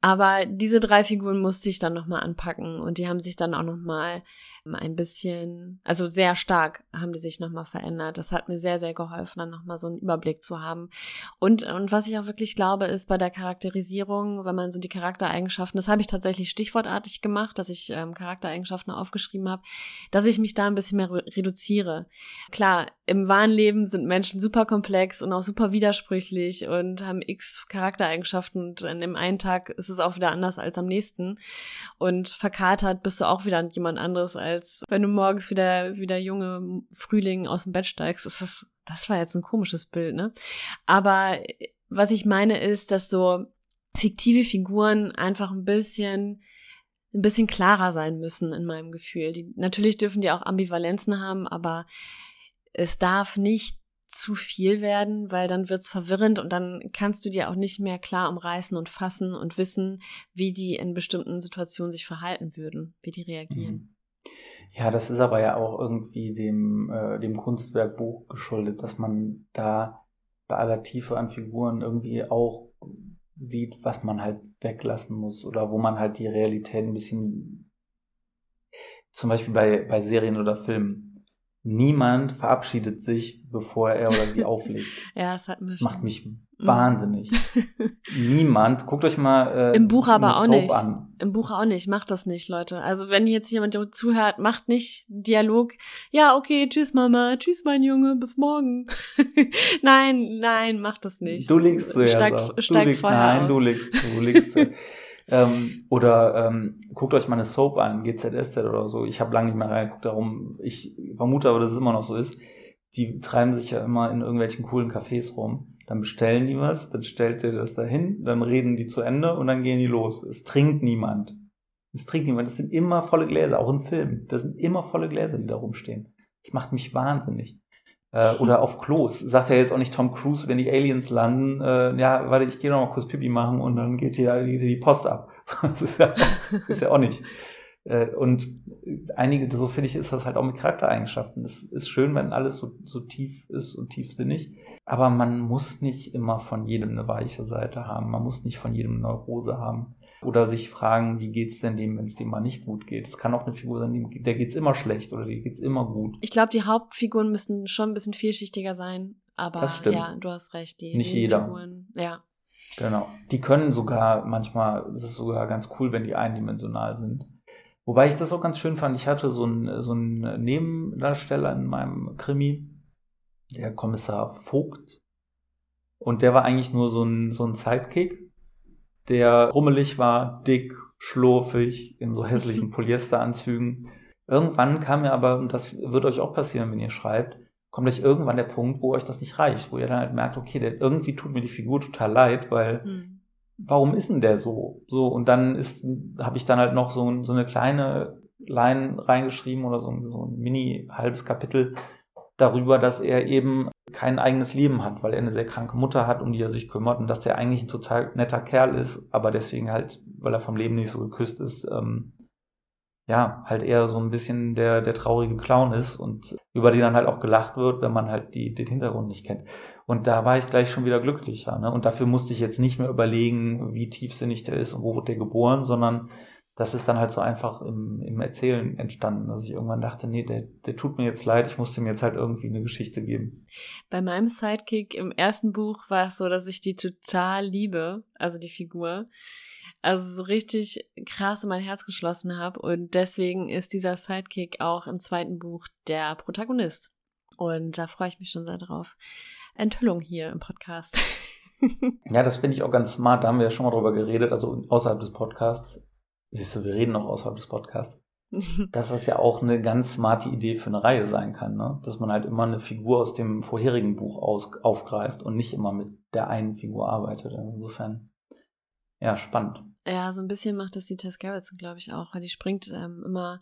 Aber diese drei Figuren musste ich dann nochmal anpacken und die haben sich dann auch nochmal ein bisschen, also sehr stark haben die sich nochmal verändert. Das hat mir sehr, sehr geholfen, dann nochmal so einen Überblick zu haben. Und, und was ich auch wirklich glaube, ist bei der Charakterisierung, wenn man so die Charaktereigenschaften, das habe ich tatsächlich stichwortartig gemacht, dass ich ähm, Charaktereigenschaften aufgeschrieben habe, dass ich mich da ein bisschen mehr reduziere. Klar, im wahren Leben sind Menschen super komplex und auch super widersprüchlich und haben x Charaktereigenschaften und in dem einen Tag ist es auch wieder anders als am nächsten. Und verkatert bist du auch wieder jemand anderes als als wenn du morgens wieder, wieder junge Frühling aus dem Bett steigst. Ist das, das war jetzt ein komisches Bild, ne? Aber was ich meine ist, dass so fiktive Figuren einfach ein bisschen ein bisschen klarer sein müssen in meinem Gefühl. Die, natürlich dürfen die auch Ambivalenzen haben, aber es darf nicht zu viel werden, weil dann wird's verwirrend und dann kannst du dir auch nicht mehr klar umreißen und fassen und wissen, wie die in bestimmten Situationen sich verhalten würden, wie die reagieren. Mhm. Ja, das ist aber ja auch irgendwie dem, äh, dem Kunstwerkbuch geschuldet, dass man da bei aller Tiefe an Figuren irgendwie auch sieht, was man halt weglassen muss oder wo man halt die Realität ein bisschen, zum Beispiel bei, bei Serien oder Filmen, niemand verabschiedet sich, bevor er oder sie auflegt. ja, das hat mich. Das macht mich. Wahnsinnig. niemand. Guckt euch mal äh, im Buch aber auch nicht. An. Im Buch auch nicht. Macht das nicht, Leute. Also wenn jetzt jemand zuhört, macht nicht Dialog. Ja, okay, tschüss Mama, tschüss mein Junge, bis morgen. nein, nein, macht das nicht. Du liegst zuerst. Steig, steig du liegst, nein, aus. du liegst, du liegst. Ähm, oder ähm, guckt euch mal eine Soap an, GZSZ oder so. Ich habe lange nicht mehr reingeguckt, darum, ich vermute aber, dass es immer noch so ist. Die treiben sich ja immer in irgendwelchen coolen Cafés rum. Dann bestellen die was, dann stellt ihr das dahin, dann reden die zu Ende und dann gehen die los. Es trinkt niemand. Es trinkt niemand. Das sind immer volle Gläser, auch im Film. Das sind immer volle Gläser, die da rumstehen. Das macht mich wahnsinnig. Äh, oder auf Klos. Sagt ja jetzt auch nicht Tom Cruise, wenn die Aliens landen, äh, ja, warte, ich gehe noch mal kurz Pipi machen und dann geht hier die, die Post ab. das ist ja, ist ja auch nicht. Äh, und einige, so finde ich, ist das halt auch mit Charaktereigenschaften. Es ist schön, wenn alles so, so tief ist und tiefsinnig. Aber man muss nicht immer von jedem eine weiche Seite haben. Man muss nicht von jedem eine Neurose haben. Oder sich fragen, wie geht's denn dem, wenn es dem mal nicht gut geht? Es kann auch eine Figur sein, der geht's immer schlecht oder der geht's immer gut. Ich glaube, die Hauptfiguren müssen schon ein bisschen vielschichtiger sein. Aber das stimmt. ja, du hast recht. Die nicht jeder. Figuren, ja. Genau. Die können sogar manchmal, es ist sogar ganz cool, wenn die eindimensional sind. Wobei ich das auch ganz schön fand. Ich hatte so einen, so einen Nebendarsteller in meinem Krimi, der Kommissar Vogt. Und der war eigentlich nur so ein, so ein Sidekick der rummelig war, dick, schlurfig, in so hässlichen Polyesteranzügen. Irgendwann kam mir aber, und das wird euch auch passieren, wenn ihr schreibt, kommt euch irgendwann der Punkt, wo euch das nicht reicht, wo ihr dann halt merkt, okay, der, irgendwie tut mir die Figur total leid, weil mhm. warum ist denn der so? So, und dann ist, habe ich dann halt noch so, so eine kleine Line reingeschrieben oder so, so ein mini halbes Kapitel darüber, dass er eben kein eigenes Leben hat, weil er eine sehr kranke Mutter hat, um die er sich kümmert und dass der eigentlich ein total netter Kerl ist, aber deswegen halt, weil er vom Leben nicht so geküsst ist, ähm, ja, halt eher so ein bisschen der, der traurige Clown ist und über den dann halt auch gelacht wird, wenn man halt die, den Hintergrund nicht kennt. Und da war ich gleich schon wieder glücklicher. Ne? Und dafür musste ich jetzt nicht mehr überlegen, wie tiefsinnig der ist und wo wird der geboren, sondern das ist dann halt so einfach im, im Erzählen entstanden, dass ich irgendwann dachte, nee, der, der tut mir jetzt leid, ich muss dem jetzt halt irgendwie eine Geschichte geben. Bei meinem Sidekick im ersten Buch war es so, dass ich die total liebe, also die Figur. Also so richtig krass in mein Herz geschlossen habe und deswegen ist dieser Sidekick auch im zweiten Buch der Protagonist. Und da freue ich mich schon sehr drauf. Enthüllung hier im Podcast. ja, das finde ich auch ganz smart. Da haben wir ja schon mal drüber geredet, also außerhalb des Podcasts Siehst du, wir reden noch außerhalb des Podcasts. dass das ja auch eine ganz smarte Idee für eine Reihe sein kann, ne? Dass man halt immer eine Figur aus dem vorherigen Buch aus, aufgreift und nicht immer mit der einen Figur arbeitet. Also insofern, ja, spannend. Ja, so ein bisschen macht das die Tess Gerritsen, glaube ich, auch, weil die springt ähm, immer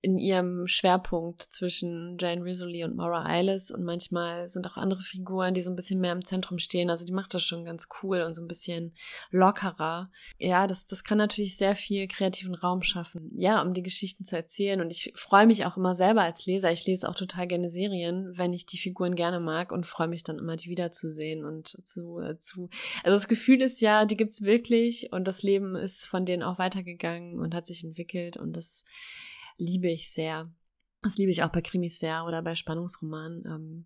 in ihrem Schwerpunkt zwischen Jane Rizzoli und Maura Eilis und manchmal sind auch andere Figuren, die so ein bisschen mehr im Zentrum stehen. Also die macht das schon ganz cool und so ein bisschen lockerer. Ja, das, das kann natürlich sehr viel kreativen Raum schaffen, ja, um die Geschichten zu erzählen. Und ich freue mich auch immer selber als Leser. Ich lese auch total gerne Serien, wenn ich die Figuren gerne mag und freue mich dann immer, die wiederzusehen und zu, äh, zu. Also das Gefühl ist ja, die gibt's wirklich und das Leben ist von denen auch weitergegangen und hat sich entwickelt und das liebe ich sehr. Das liebe ich auch bei Krimis sehr oder bei Spannungsromanen. Ähm,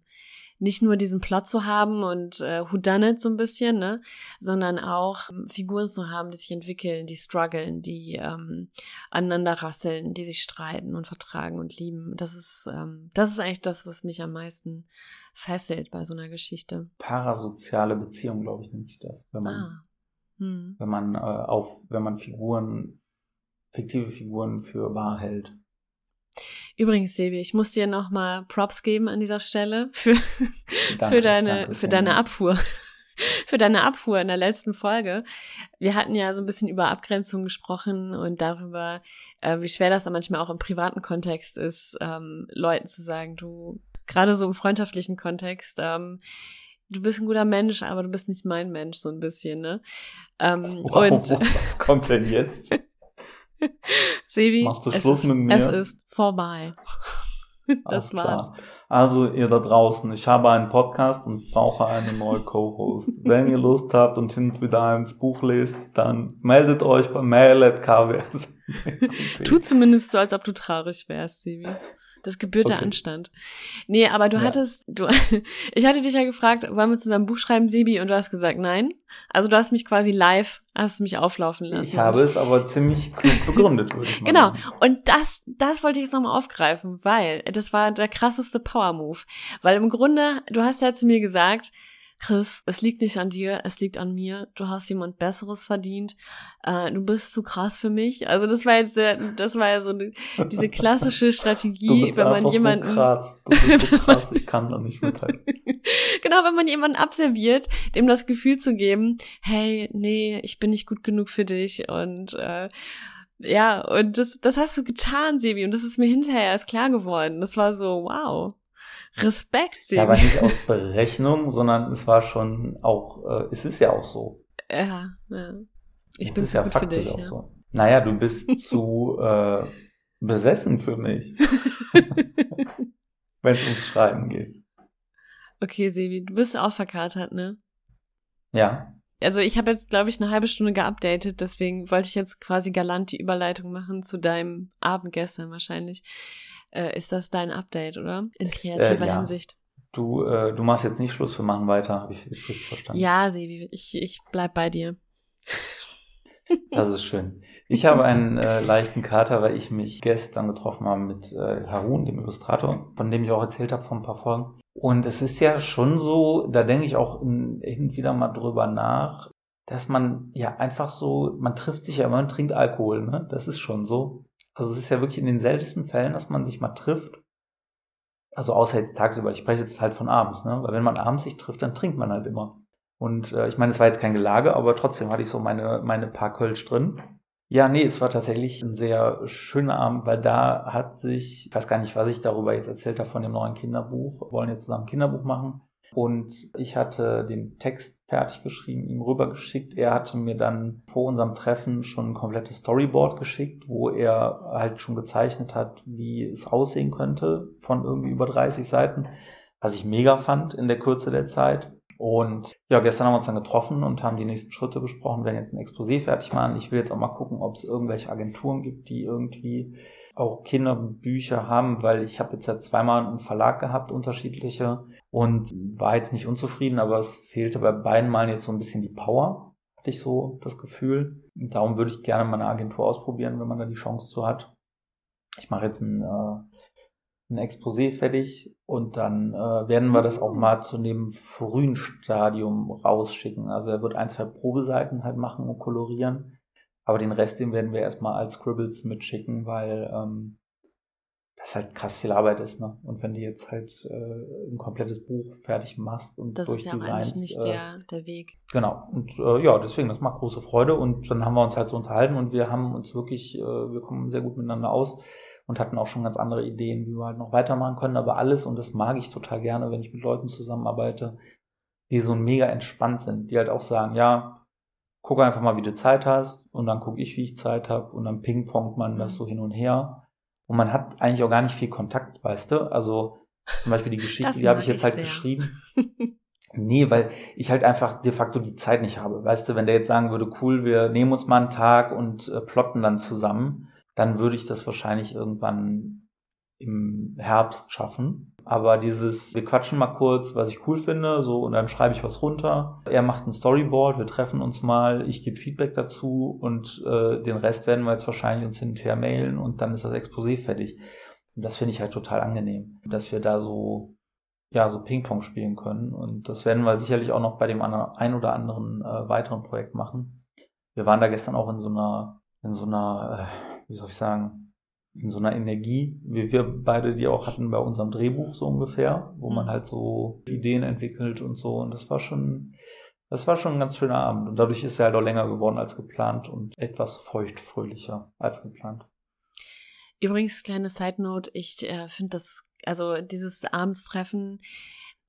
nicht nur diesen Plot zu haben und äh, Whodunit so ein bisschen, ne, sondern auch ähm, Figuren zu haben, die sich entwickeln, die strugglen, die ähm, aneinander rasseln, die sich streiten und vertragen und lieben. Das ist, ähm, das ist eigentlich das, was mich am meisten fesselt bei so einer Geschichte. Parasoziale Beziehung, glaube ich, nennt sich das, wenn man, ah. hm. wenn man äh, auf, wenn man Figuren, fiktive Figuren für wahr hält. Übrigens, Sebi, ich muss dir nochmal Props geben an dieser Stelle für, danke, für deine, danke, für deine Abfuhr. für deine Abfuhr in der letzten Folge. Wir hatten ja so ein bisschen über Abgrenzung gesprochen und darüber, äh, wie schwer das dann manchmal auch im privaten Kontext ist, ähm, Leuten zu sagen, du, gerade so im freundschaftlichen Kontext, ähm, du bist ein guter Mensch, aber du bist nicht mein Mensch, so ein bisschen, ne? Ähm, Wow, und was kommt denn jetzt? Sevi, Machst du es, Schluss ist, mit mir? es ist vorbei. das war's. klar. Also ihr da draußen, ich habe einen Podcast und brauche eine neue Co-Host. Wenn ihr Lust habt und hin und wieder ins Buch lest, dann meldet euch bei mail.kws. Tu zumindest so, als ob du traurig wärst, Sevi. Das gebührt der Okay. Anstand. Nee, aber du Ja. hattest, du, ich hatte dich ja gefragt, wollen wir zusammen ein Buch schreiben, Sebi? Und du hast gesagt, nein. Also du hast mich quasi live, hast mich auflaufen lassen. Ich habe es aber ziemlich klug begründet, würde ich mal Genau. sagen. Und das, das wollte ich jetzt nochmal aufgreifen, weil das war der krasseste Power-Move. Weil im Grunde, du hast ja zu mir gesagt, Chris, es liegt nicht an dir, es liegt an mir. Du hast jemand Besseres verdient. Äh, du bist zu krass für mich. Also das war jetzt, der, das war ja so eine, diese klassische Strategie, wenn man jemanden, so krass. Du bist so krass, ich kann da nicht mithalten. genau, wenn man jemanden abserviert, dem das Gefühl zu geben, hey, nee, ich bin nicht gut genug für dich und äh, ja, und das, das hast du getan, Sebi, und das ist mir hinterher erst klar geworden. Das war so, wow. Respekt. Ja, aber nicht aus Berechnung, sondern es war schon auch, äh, es ist ja auch so. ja, ja. Ich es bin ist zu ja gut für faktisch dich. auch Ja. so. Naja, du bist zu äh, besessen für mich, wenn es ums Schreiben geht. okay, Sebi, du bist auch verkatert, ne? Ja, Also ich habe jetzt, glaube ich, eine halbe Stunde geupdatet, deswegen wollte ich jetzt quasi galant die Überleitung machen zu deinem Abend gestern wahrscheinlich. Äh, ist das dein Update, oder? In kreativer Äh, ja. Hinsicht. du, äh, du machst jetzt nicht Schluss, wir machen weiter, habe ich jetzt richtig verstanden. Ja, Sebi, ich, ich bleib bei dir. Das ist schön. Ich habe einen äh, leichten Kater, weil ich mich gestern getroffen habe mit äh, Harun, dem Illustrator, von dem ich auch erzählt habe vor ein paar Folgen. Und es ist ja schon so, da denke ich auch in, hin und wieder mal drüber nach, dass man ja einfach so, man trifft sich ja immer und trinkt Alkohol, ne? Das ist schon so. Also es ist ja wirklich in den seltensten Fällen, dass man sich mal trifft. Also außer jetzt tagsüber, ich spreche jetzt halt von abends, ne? Weil wenn man abends sich trifft, dann trinkt man halt immer. Und äh, ich meine, es war jetzt kein Gelage, aber trotzdem hatte ich so meine, meine paar Kölsch drin. Ja, nee, es war tatsächlich ein sehr schöner Abend, weil da hat sich, ich weiß gar nicht, was ich darüber jetzt erzählt habe von dem neuen Kinderbuch, wollen jetzt zusammen ein Kinderbuch machen. Und ich hatte den Text fertig geschrieben, ihm rübergeschickt. Er hatte mir dann vor unserem Treffen schon ein komplettes Storyboard geschickt, wo er halt schon gezeichnet hat, wie es aussehen könnte von irgendwie über 30 Seiten, was ich mega fand in der Kürze der Zeit. Und ja, gestern haben wir uns dann getroffen und haben die nächsten Schritte besprochen, werden jetzt ein Exposé fertig machen. Ich will jetzt auch mal gucken, ob es irgendwelche Agenturen gibt, die irgendwie auch Kinderbücher haben, weil ich habe jetzt ja zweimal einen Verlag gehabt, unterschiedliche, und war jetzt nicht unzufrieden, aber es fehlte bei beiden Malen jetzt so ein bisschen die Power, hatte ich so das Gefühl. Und darum würde ich gerne mal eine Agentur ausprobieren, wenn man da die Chance zu hat. Ich mache jetzt ein, äh, ein Exposé fertig und dann äh, werden wir das auch mal zu dem frühen Stadium rausschicken. Also er wird ein, zwei Probeseiten halt machen und kolorieren. Aber den Rest, den werden wir erstmal als Scribbles mitschicken, weil ähm, das halt krass viel Arbeit ist, ne? Und wenn du jetzt halt äh, ein komplettes Buch fertig machst und Das ist ja eigentlich durchdesignst, nicht äh, der, der Weg. Genau. Und äh, ja, deswegen, das macht große Freude. Und dann haben wir uns halt so unterhalten und wir haben uns wirklich, äh, wir kommen sehr gut miteinander aus und hatten auch schon ganz andere Ideen, wie wir halt noch weitermachen können. Aber alles, und das mag ich total gerne, wenn ich mit Leuten zusammenarbeite, die so mega entspannt sind, die halt auch sagen, ja, guck einfach mal, wie du Zeit hast und dann gucke ich, wie ich Zeit habe und dann pingpongt man das Mhm. so hin und her. Und man hat eigentlich auch gar nicht viel Kontakt, weißt du? Also zum Beispiel die Geschichte, die habe ich jetzt halt sehr. geschrieben. Nee, weil ich halt einfach de facto die Zeit nicht habe. Weißt du, wenn der jetzt sagen würde, cool, wir nehmen uns mal einen Tag und äh, plotten dann zusammen, dann würde ich das wahrscheinlich irgendwann im Herbst schaffen. Aber dieses, wir quatschen mal kurz, was ich cool finde, so, und dann schreibe ich was runter. Er macht ein Storyboard, wir treffen uns mal, ich gebe Feedback dazu und äh, den Rest werden wir jetzt wahrscheinlich uns hinterher mailen und dann ist das Exposé fertig. Und das finde ich halt total angenehm, dass wir da so ja, so Ping-Pong spielen können. Und das werden wir sicherlich auch noch bei dem ein oder anderen äh, weiteren Projekt machen. Wir waren da gestern auch in so einer, in so einer, äh, wie soll ich sagen, in so einer Energie, wie wir beide die auch hatten bei unserem Drehbuch so ungefähr, wo man Mhm. halt so Ideen entwickelt und so. Und das war schon, Das war schon ein ganz schöner Abend und dadurch ist er halt auch länger geworden als geplant und etwas feuchtfröhlicher als geplant. Übrigens, kleine Side Note, ich äh, finde das, also dieses Abendstreffen,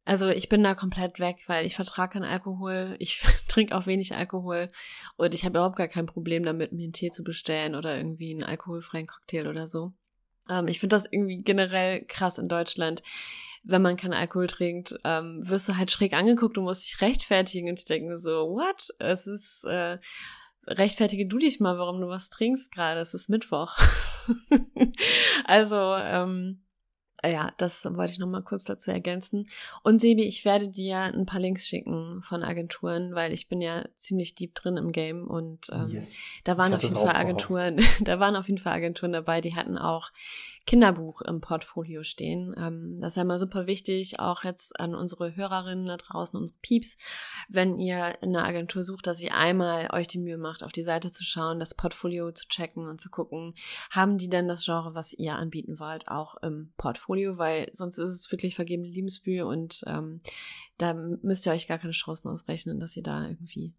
also ich bin da komplett weg, weil ich vertrage keinen Alkohol, ich trinke auch wenig Alkohol und ich habe überhaupt gar kein Problem damit, mir einen Tee zu bestellen oder irgendwie einen alkoholfreien Cocktail oder so. Ähm, ich finde das irgendwie generell krass in Deutschland. Wenn man keinen Alkohol trinkt, ähm, wirst du halt schräg angeguckt und musst dich rechtfertigen und ich denke so, what? Es ist, äh, rechtfertige du dich mal, warum du was trinkst gerade. Es ist Mittwoch. also, ähm, ja, das wollte ich noch mal kurz dazu ergänzen. Und Sebi, ich werde dir ein paar Links schicken von Agenturen, weil ich bin ja ziemlich deep drin im Game und ähm, yes. da waren auf jeden Fall Agenturen, da waren auf jeden Fall Agenturen dabei, die hatten auch Kinderbuch im Portfolio stehen. Ähm, das ist ja immer super wichtig, auch jetzt an unsere Hörerinnen da draußen, unsere Pieps, wenn ihr in einer Agentur sucht, dass ihr einmal euch die Mühe macht, auf die Seite zu schauen, das Portfolio zu checken und zu gucken, haben die denn das Genre, was ihr anbieten wollt, auch im Portfolio, weil sonst ist es wirklich vergebene Liebesbühe und ähm, da müsst ihr euch gar keine Chancen ausrechnen, dass ihr da irgendwie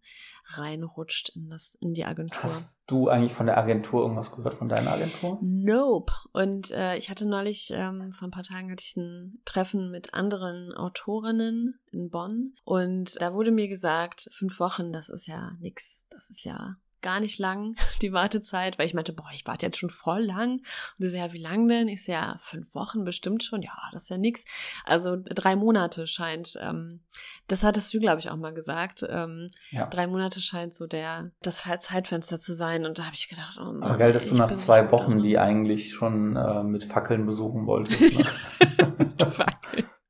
reinrutscht in, das, in die Agentur. Hast du eigentlich von der Agentur irgendwas gehört, von deiner Agentur? Nope. Und äh, ich hatte neulich, ähm, vor ein paar Tagen hatte ich ein Treffen mit anderen Autorinnen in Bonn und da wurde mir gesagt, fünf Wochen, das ist ja nix. Das ist ja gar nicht lang, die Wartezeit, weil ich meinte, boah, ich warte jetzt schon voll lang. Und sie so, ja, wie lang denn? Ich so, ja, fünf Wochen bestimmt schon. Ja, das ist ja nix. Also drei Monate scheint, ähm, das hattest du, glaube ich, auch mal gesagt. Ähm, ja. Drei Monate scheint so der, das Zeitfenster zu sein. Und da habe ich gedacht, oh Mann, Aber geil, dass du nach zwei Wochen die eigentlich schon äh, mit Fackeln besuchen wolltest. Ne?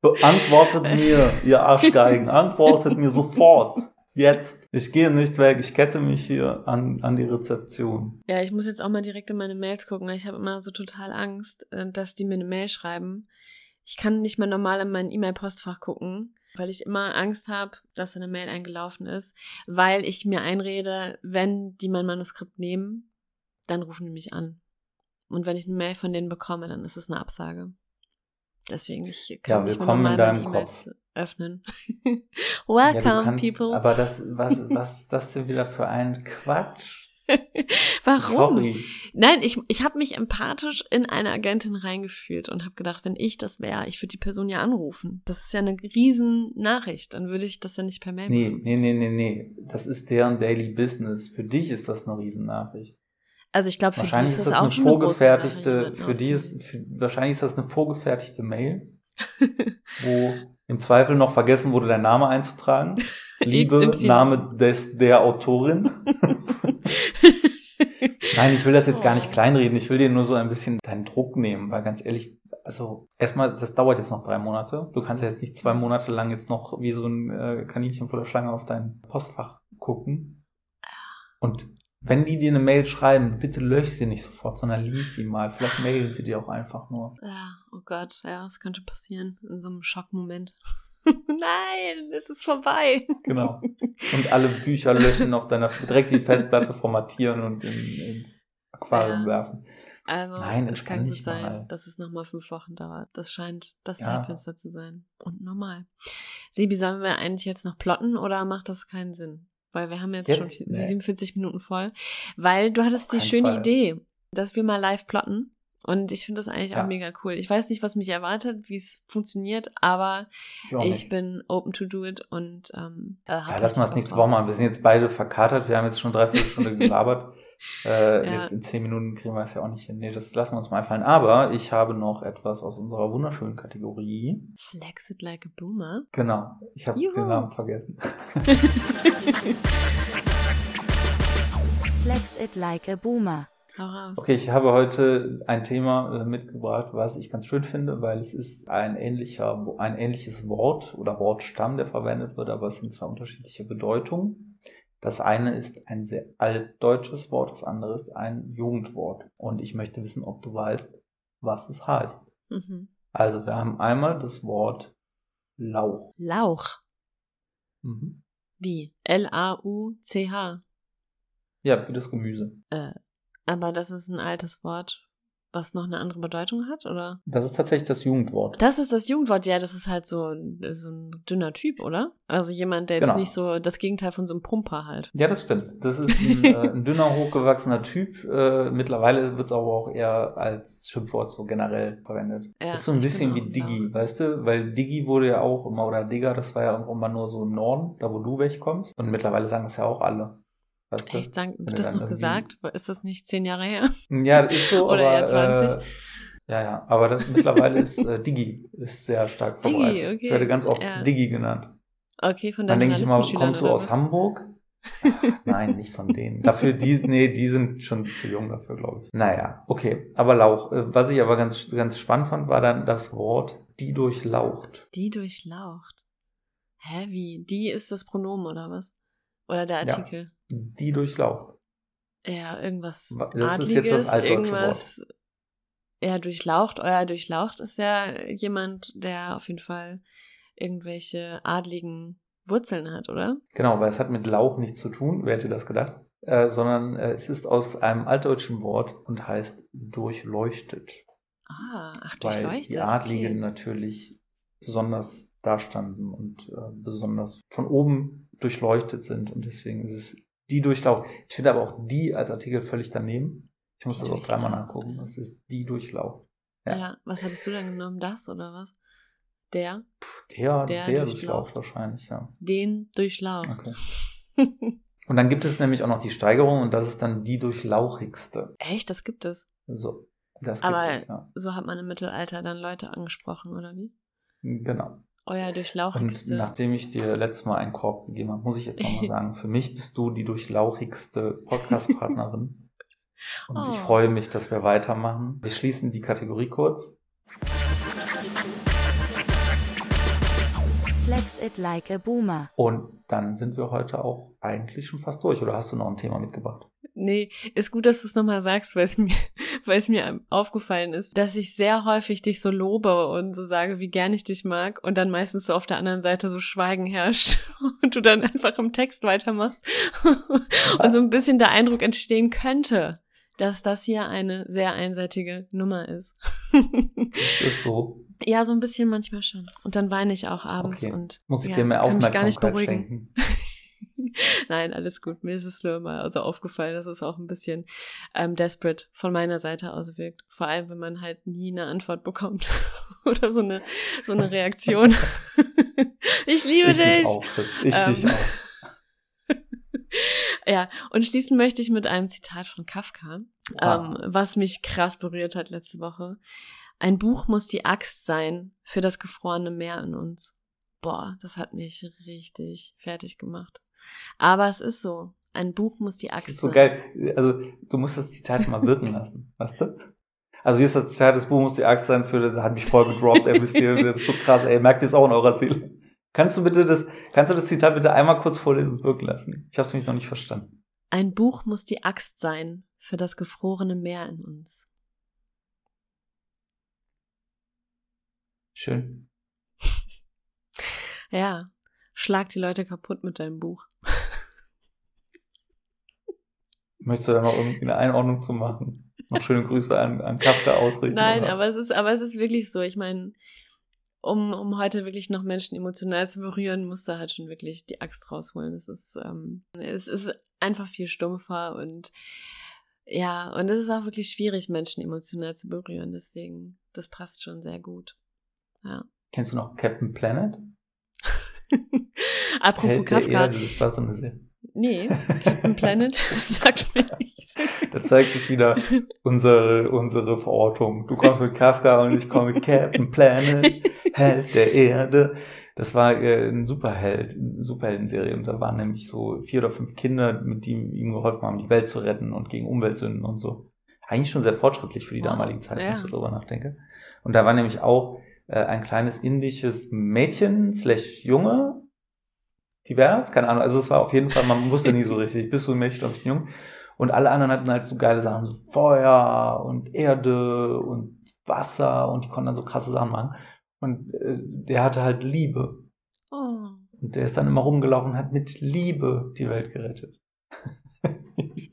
Beantwortet mir, ihr Arschgeigen, antwortet mir sofort. Jetzt. Ich gehe nicht weg. Ich kette mich hier an, an die Rezeption. Ja, ich muss jetzt auch mal direkt in meine Mails gucken. Ich habe immer so total Angst, äh, dass die mir eine Mail schreiben. Ich kann nicht mehr normal in mein E-Mail-Postfach gucken, weil ich immer Angst habe, dass eine Mail eingelaufen ist, weil ich mir einrede, wenn die mein Manuskript nehmen, dann rufen die mich an. Und wenn ich eine Mail von denen bekomme, dann ist es eine Absage. Deswegen, ich kann ja, nicht mehr normal meine E-Mails öffnen. Welcome, ja, kannst, people. Aber das, was, was ist das denn wieder für ein Quatsch? Warum? Sorry. Nein, ich, ich habe mich empathisch in eine Agentin reingefühlt und habe gedacht, wenn ich das wäre, ich würde die Person ja anrufen. Das ist ja eine riesen Nachricht. Dann würde ich das ja nicht per Mail nee, machen. Nee, nee, nee, nee. Das ist deren Daily Business. Für dich ist das eine riesen Nachricht. Also ich glaube, für die ist das, das auch eine vorgefertigte, für die ist, für, wahrscheinlich ist das eine vorgefertigte Mail, wo im Zweifel noch vergessen wurde, dein Name einzutragen. Liebe Name des, der Autorin. Nein, ich will das jetzt gar nicht oh. kleinreden. Ich will dir nur so ein bisschen deinen Druck nehmen, weil ganz ehrlich, also erstmal, das dauert jetzt noch drei Monate. Du kannst ja jetzt nicht zwei Monate lang jetzt noch wie so ein äh, Kaninchen vor der Schlange auf dein Postfach gucken. Und wenn die dir eine Mail schreiben, bitte lösch sie nicht sofort, sondern lies sie mal. Vielleicht mailen sie dir auch einfach nur. Ja, oh Gott, ja, das könnte passieren in so einem Schockmoment. Nein, es ist vorbei. Genau. Und alle Bücher löschen auf deiner, direkt die Festplatte formatieren und in, ins Aquarium ja. werfen. Also, Nein, es kann gut sein, mal. dass es nochmal fünf Wochen dauert. Das scheint das ja. Zeitfenster zu sein. Und normal. Sebi, sollen wir eigentlich jetzt noch plotten oder macht das keinen Sinn? Weil wir haben jetzt, jetzt schon nee. 47 Minuten voll. Weil du hattest die schöne Fall. Idee, dass wir mal live plotten. Und ich finde das eigentlich ja. auch mega cool. Ich weiß nicht, was mich erwartet, wie es funktioniert, aber ich, ich bin open to do it und ähm, äh, Ja, lass mal es nächste Woche machen. Wir sind jetzt beide verkatert. Wir haben jetzt schon dreiviertel Stunde gelabert. Äh, ja. Jetzt in zehn Minuten kriegen wir es ja auch nicht hin. Nee, das lassen wir uns mal einfallen. Aber ich habe noch etwas aus unserer wunderschönen Kategorie. Flex it like a boomer. Genau. Ich habe den Namen vergessen. Flex it like a boomer. Okay, ich habe heute ein Thema äh, mitgebracht, was ich ganz schön finde, weil es ist ein ähnlicher, ein ähnliches Wort oder Wortstamm, der verwendet wird, aber es sind zwei unterschiedliche Bedeutungen. Das eine ist ein sehr altdeutsches Wort, das andere ist ein Jugendwort. Und ich möchte wissen, ob du weißt, was es heißt. Mhm. Also wir haben einmal das Wort Lauch. Lauch. Mhm. Wie? L-A-U-C-H. Ja, wie das Gemüse. Äh, aber das ist ein altes Wort. Was noch eine andere Bedeutung hat, oder? Das ist tatsächlich das Jugendwort. Das ist das Jugendwort, ja, das ist halt so, so ein dünner Typ, oder? Also jemand, der jetzt Genau. nicht so das Gegenteil von so einem Pumper halt. Ja, das stimmt. Das ist ein, äh, ein dünner, hochgewachsener Typ. Äh, mittlerweile wird es aber auch eher als Schimpfwort so generell verwendet. Ja, das ist so ein bisschen bin wie Digi, da. weißt du? Weil Digi wurde ja auch immer, oder Digger, das war ja irgendwann mal nur so im Norden, da wo du wegkommst. Und mittlerweile sagen das ja auch alle. Weißt du? Echt, sagen, wird das dann noch gesagt? Ist das nicht zehn Jahre her? Ja, ist so, Oder aber, eher 20. Äh, ja, ja, aber das mittlerweile ist äh, Digi ist sehr stark Digi, verbreitet. okay. Ich werde ganz oft Ja. Digi genannt. Okay, von Dann deinen denke ich immer, kommst du aus was? Hamburg? Ach, Nein, nicht von denen. Dafür, die, nee, die sind schon zu jung dafür, glaube ich. Naja, okay. Aber Lauch. Äh, Was ich aber ganz, ganz spannend fand, war dann das Wort die durchlaucht. Die durchlaucht. Hä, wie? Die ist das Pronomen oder was? Oder der Ja. Die durchlaucht. Ja, irgendwas Das ist Adliges, jetzt das altdeutsche irgendwas. Ja, durchlaucht. Euer durchlaucht ist ja jemand, der auf jeden Fall irgendwelche adligen Wurzeln hat, oder? Genau, weil es hat mit Lauch nichts zu tun. Wer hätte das gedacht? Äh, sondern äh, es ist aus einem altdeutschen Wort und heißt durchleuchtet. Ah, ach, weil durchleuchtet. die Adligen okay. natürlich besonders dastanden und äh, besonders von oben durchleuchtet sind und deswegen ist es die durchlaucht. Ich finde aber auch die als Artikel völlig daneben. Ich muss Die das auch dreimal nachgucken. ja. Es ist die durchlaucht. Ja. Ja. was hattest du denn genommen? Das oder was? Der? Der, Der der, durchlaucht. durchlaucht wahrscheinlich, ja. Den durchlaucht. Okay. Und dann gibt es nämlich auch noch die Steigerung und das ist dann die durchlauchigste. Echt, das gibt es. So, das gibt Aber es, ja. so hat man im Mittelalter dann Leute angesprochen, oder wie? Genau. Euer Und durchlauchigste. nachdem ich dir letztes Mal einen Korb gegeben habe, muss ich jetzt nochmal sagen, für mich bist du die durchlauchigste Podcast-Partnerin. Und ich Oh. freue mich, dass wir weitermachen. Wir schließen die Kategorie kurz. Flex it like a boomer. Und dann sind wir heute auch eigentlich schon fast durch. Oder hast du noch ein Thema mitgebracht? Nee, ist gut, dass du es nochmal sagst, weil es mir, weil es mir aufgefallen ist, dass ich sehr häufig dich so lobe und so sage, wie gern ich dich mag und dann meistens so auf der anderen Seite so Schweigen herrscht und du dann einfach im Text weitermachst und so ein bisschen der Eindruck entstehen könnte, dass das hier eine sehr einseitige Nummer ist. Ist das so? ja, so ein bisschen manchmal schon. Und dann weine ich auch abends Okay. und Muss ich ja, dir mehr Aufmerksamkeit beruhigen. schenken? Nein, alles gut. Mir ist es nur mal also aufgefallen, dass es auch ein bisschen ähm, desperate von meiner Seite aus wirkt. Vor allem, wenn man halt nie eine Antwort bekommt oder so eine so eine Reaktion. ich liebe Ich dich. auch. Ich Ähm, dich auch. Ja, und schließen möchte ich mit einem Zitat von Kafka, Ah. ähm, was mich krass berührt hat letzte Woche. Ein Buch muss die Axt sein für das gefrorene Meer in uns. Boah, das hat mich richtig fertig gemacht. Aber es ist so. Ein Buch muss die Das Axt ist so geil. Also, du musst das Zitat mal wirken lassen, weißt du? Also, hier ist das Zitat des Buch muss die Axt sein für, das hat mich voll gedroppt, ey, wisst ihr, das ist so krass, ey, merkt ihr es auch in eurer Seele. Kannst du bitte das, kannst du das Zitat bitte einmal kurz vorlesen und wirken lassen? Ich hab's nämlich noch nicht verstanden. Ein Buch muss die Axt sein für das gefrorene Meer in uns. Schön. Ja, schlag die Leute kaputt mit deinem Buch. Möchtest du da irgendwie eine Einordnung zu machen? Noch schöne Grüße an, an Kafka ausrichten? Nein, oder? aber es ist, aber es ist wirklich so. Ich meine, um, um heute wirklich noch Menschen emotional zu berühren, musst du halt schon wirklich die Axt rausholen. Es ist, ähm, es ist einfach viel stumpfer und ja, und es ist auch wirklich schwierig, Menschen emotional zu berühren. Deswegen, das passt schon sehr gut. Ja. Kennst du noch Captain Planet? Apropos Held der Kafka. Erde, das war so eine Serie. Nee, Captain Planet sagt mir nichts. Da zeigt sich wieder unsere, unsere Verortung. Du kommst mit Kafka und ich komme mit Captain Planet, Held der Erde. Das war äh, ein Superheld, eine Superheldenserie. Und da waren nämlich so vier oder fünf Kinder, mit die ihm geholfen haben, die Welt zu retten und gegen Umweltsünden und so. Eigentlich schon sehr fortschrittlich für die Wow, damalige Zeit, wenn ja. ich so drüber nachdenke. Und da war nämlich auch äh, ein kleines indisches Mädchen slash Junge, divers, keine Ahnung. Also es war auf jeden Fall, man wusste nie so richtig, bist du ein Mädchen oder bist du ein Junge? Und alle anderen hatten halt so geile Sachen, so Feuer und Erde und Wasser und die konnten dann so krasse Sachen machen. Und äh, der hatte halt Liebe. Oh. Und der ist dann immer rumgelaufen und hat mit Liebe die Welt gerettet.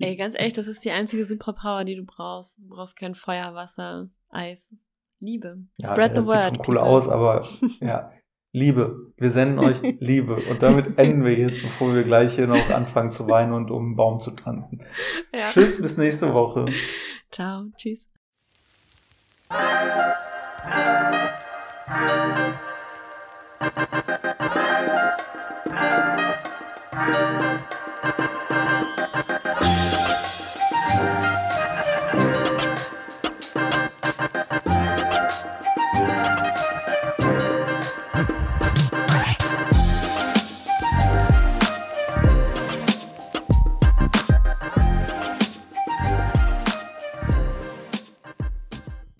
Ey, ganz ehrlich, das ist die einzige Superpower, die du brauchst. Du brauchst kein Feuer, Wasser, Eis. Liebe. Ja, Spread the word. sieht schon cool people. aus, aber ja. Liebe. Wir senden euch Liebe. Und damit enden wir jetzt, bevor wir gleich hier noch anfangen zu weinen und um den Baum zu tanzen. Ja. Tschüss, bis nächste Woche. Ciao. Tschüss. Thank you.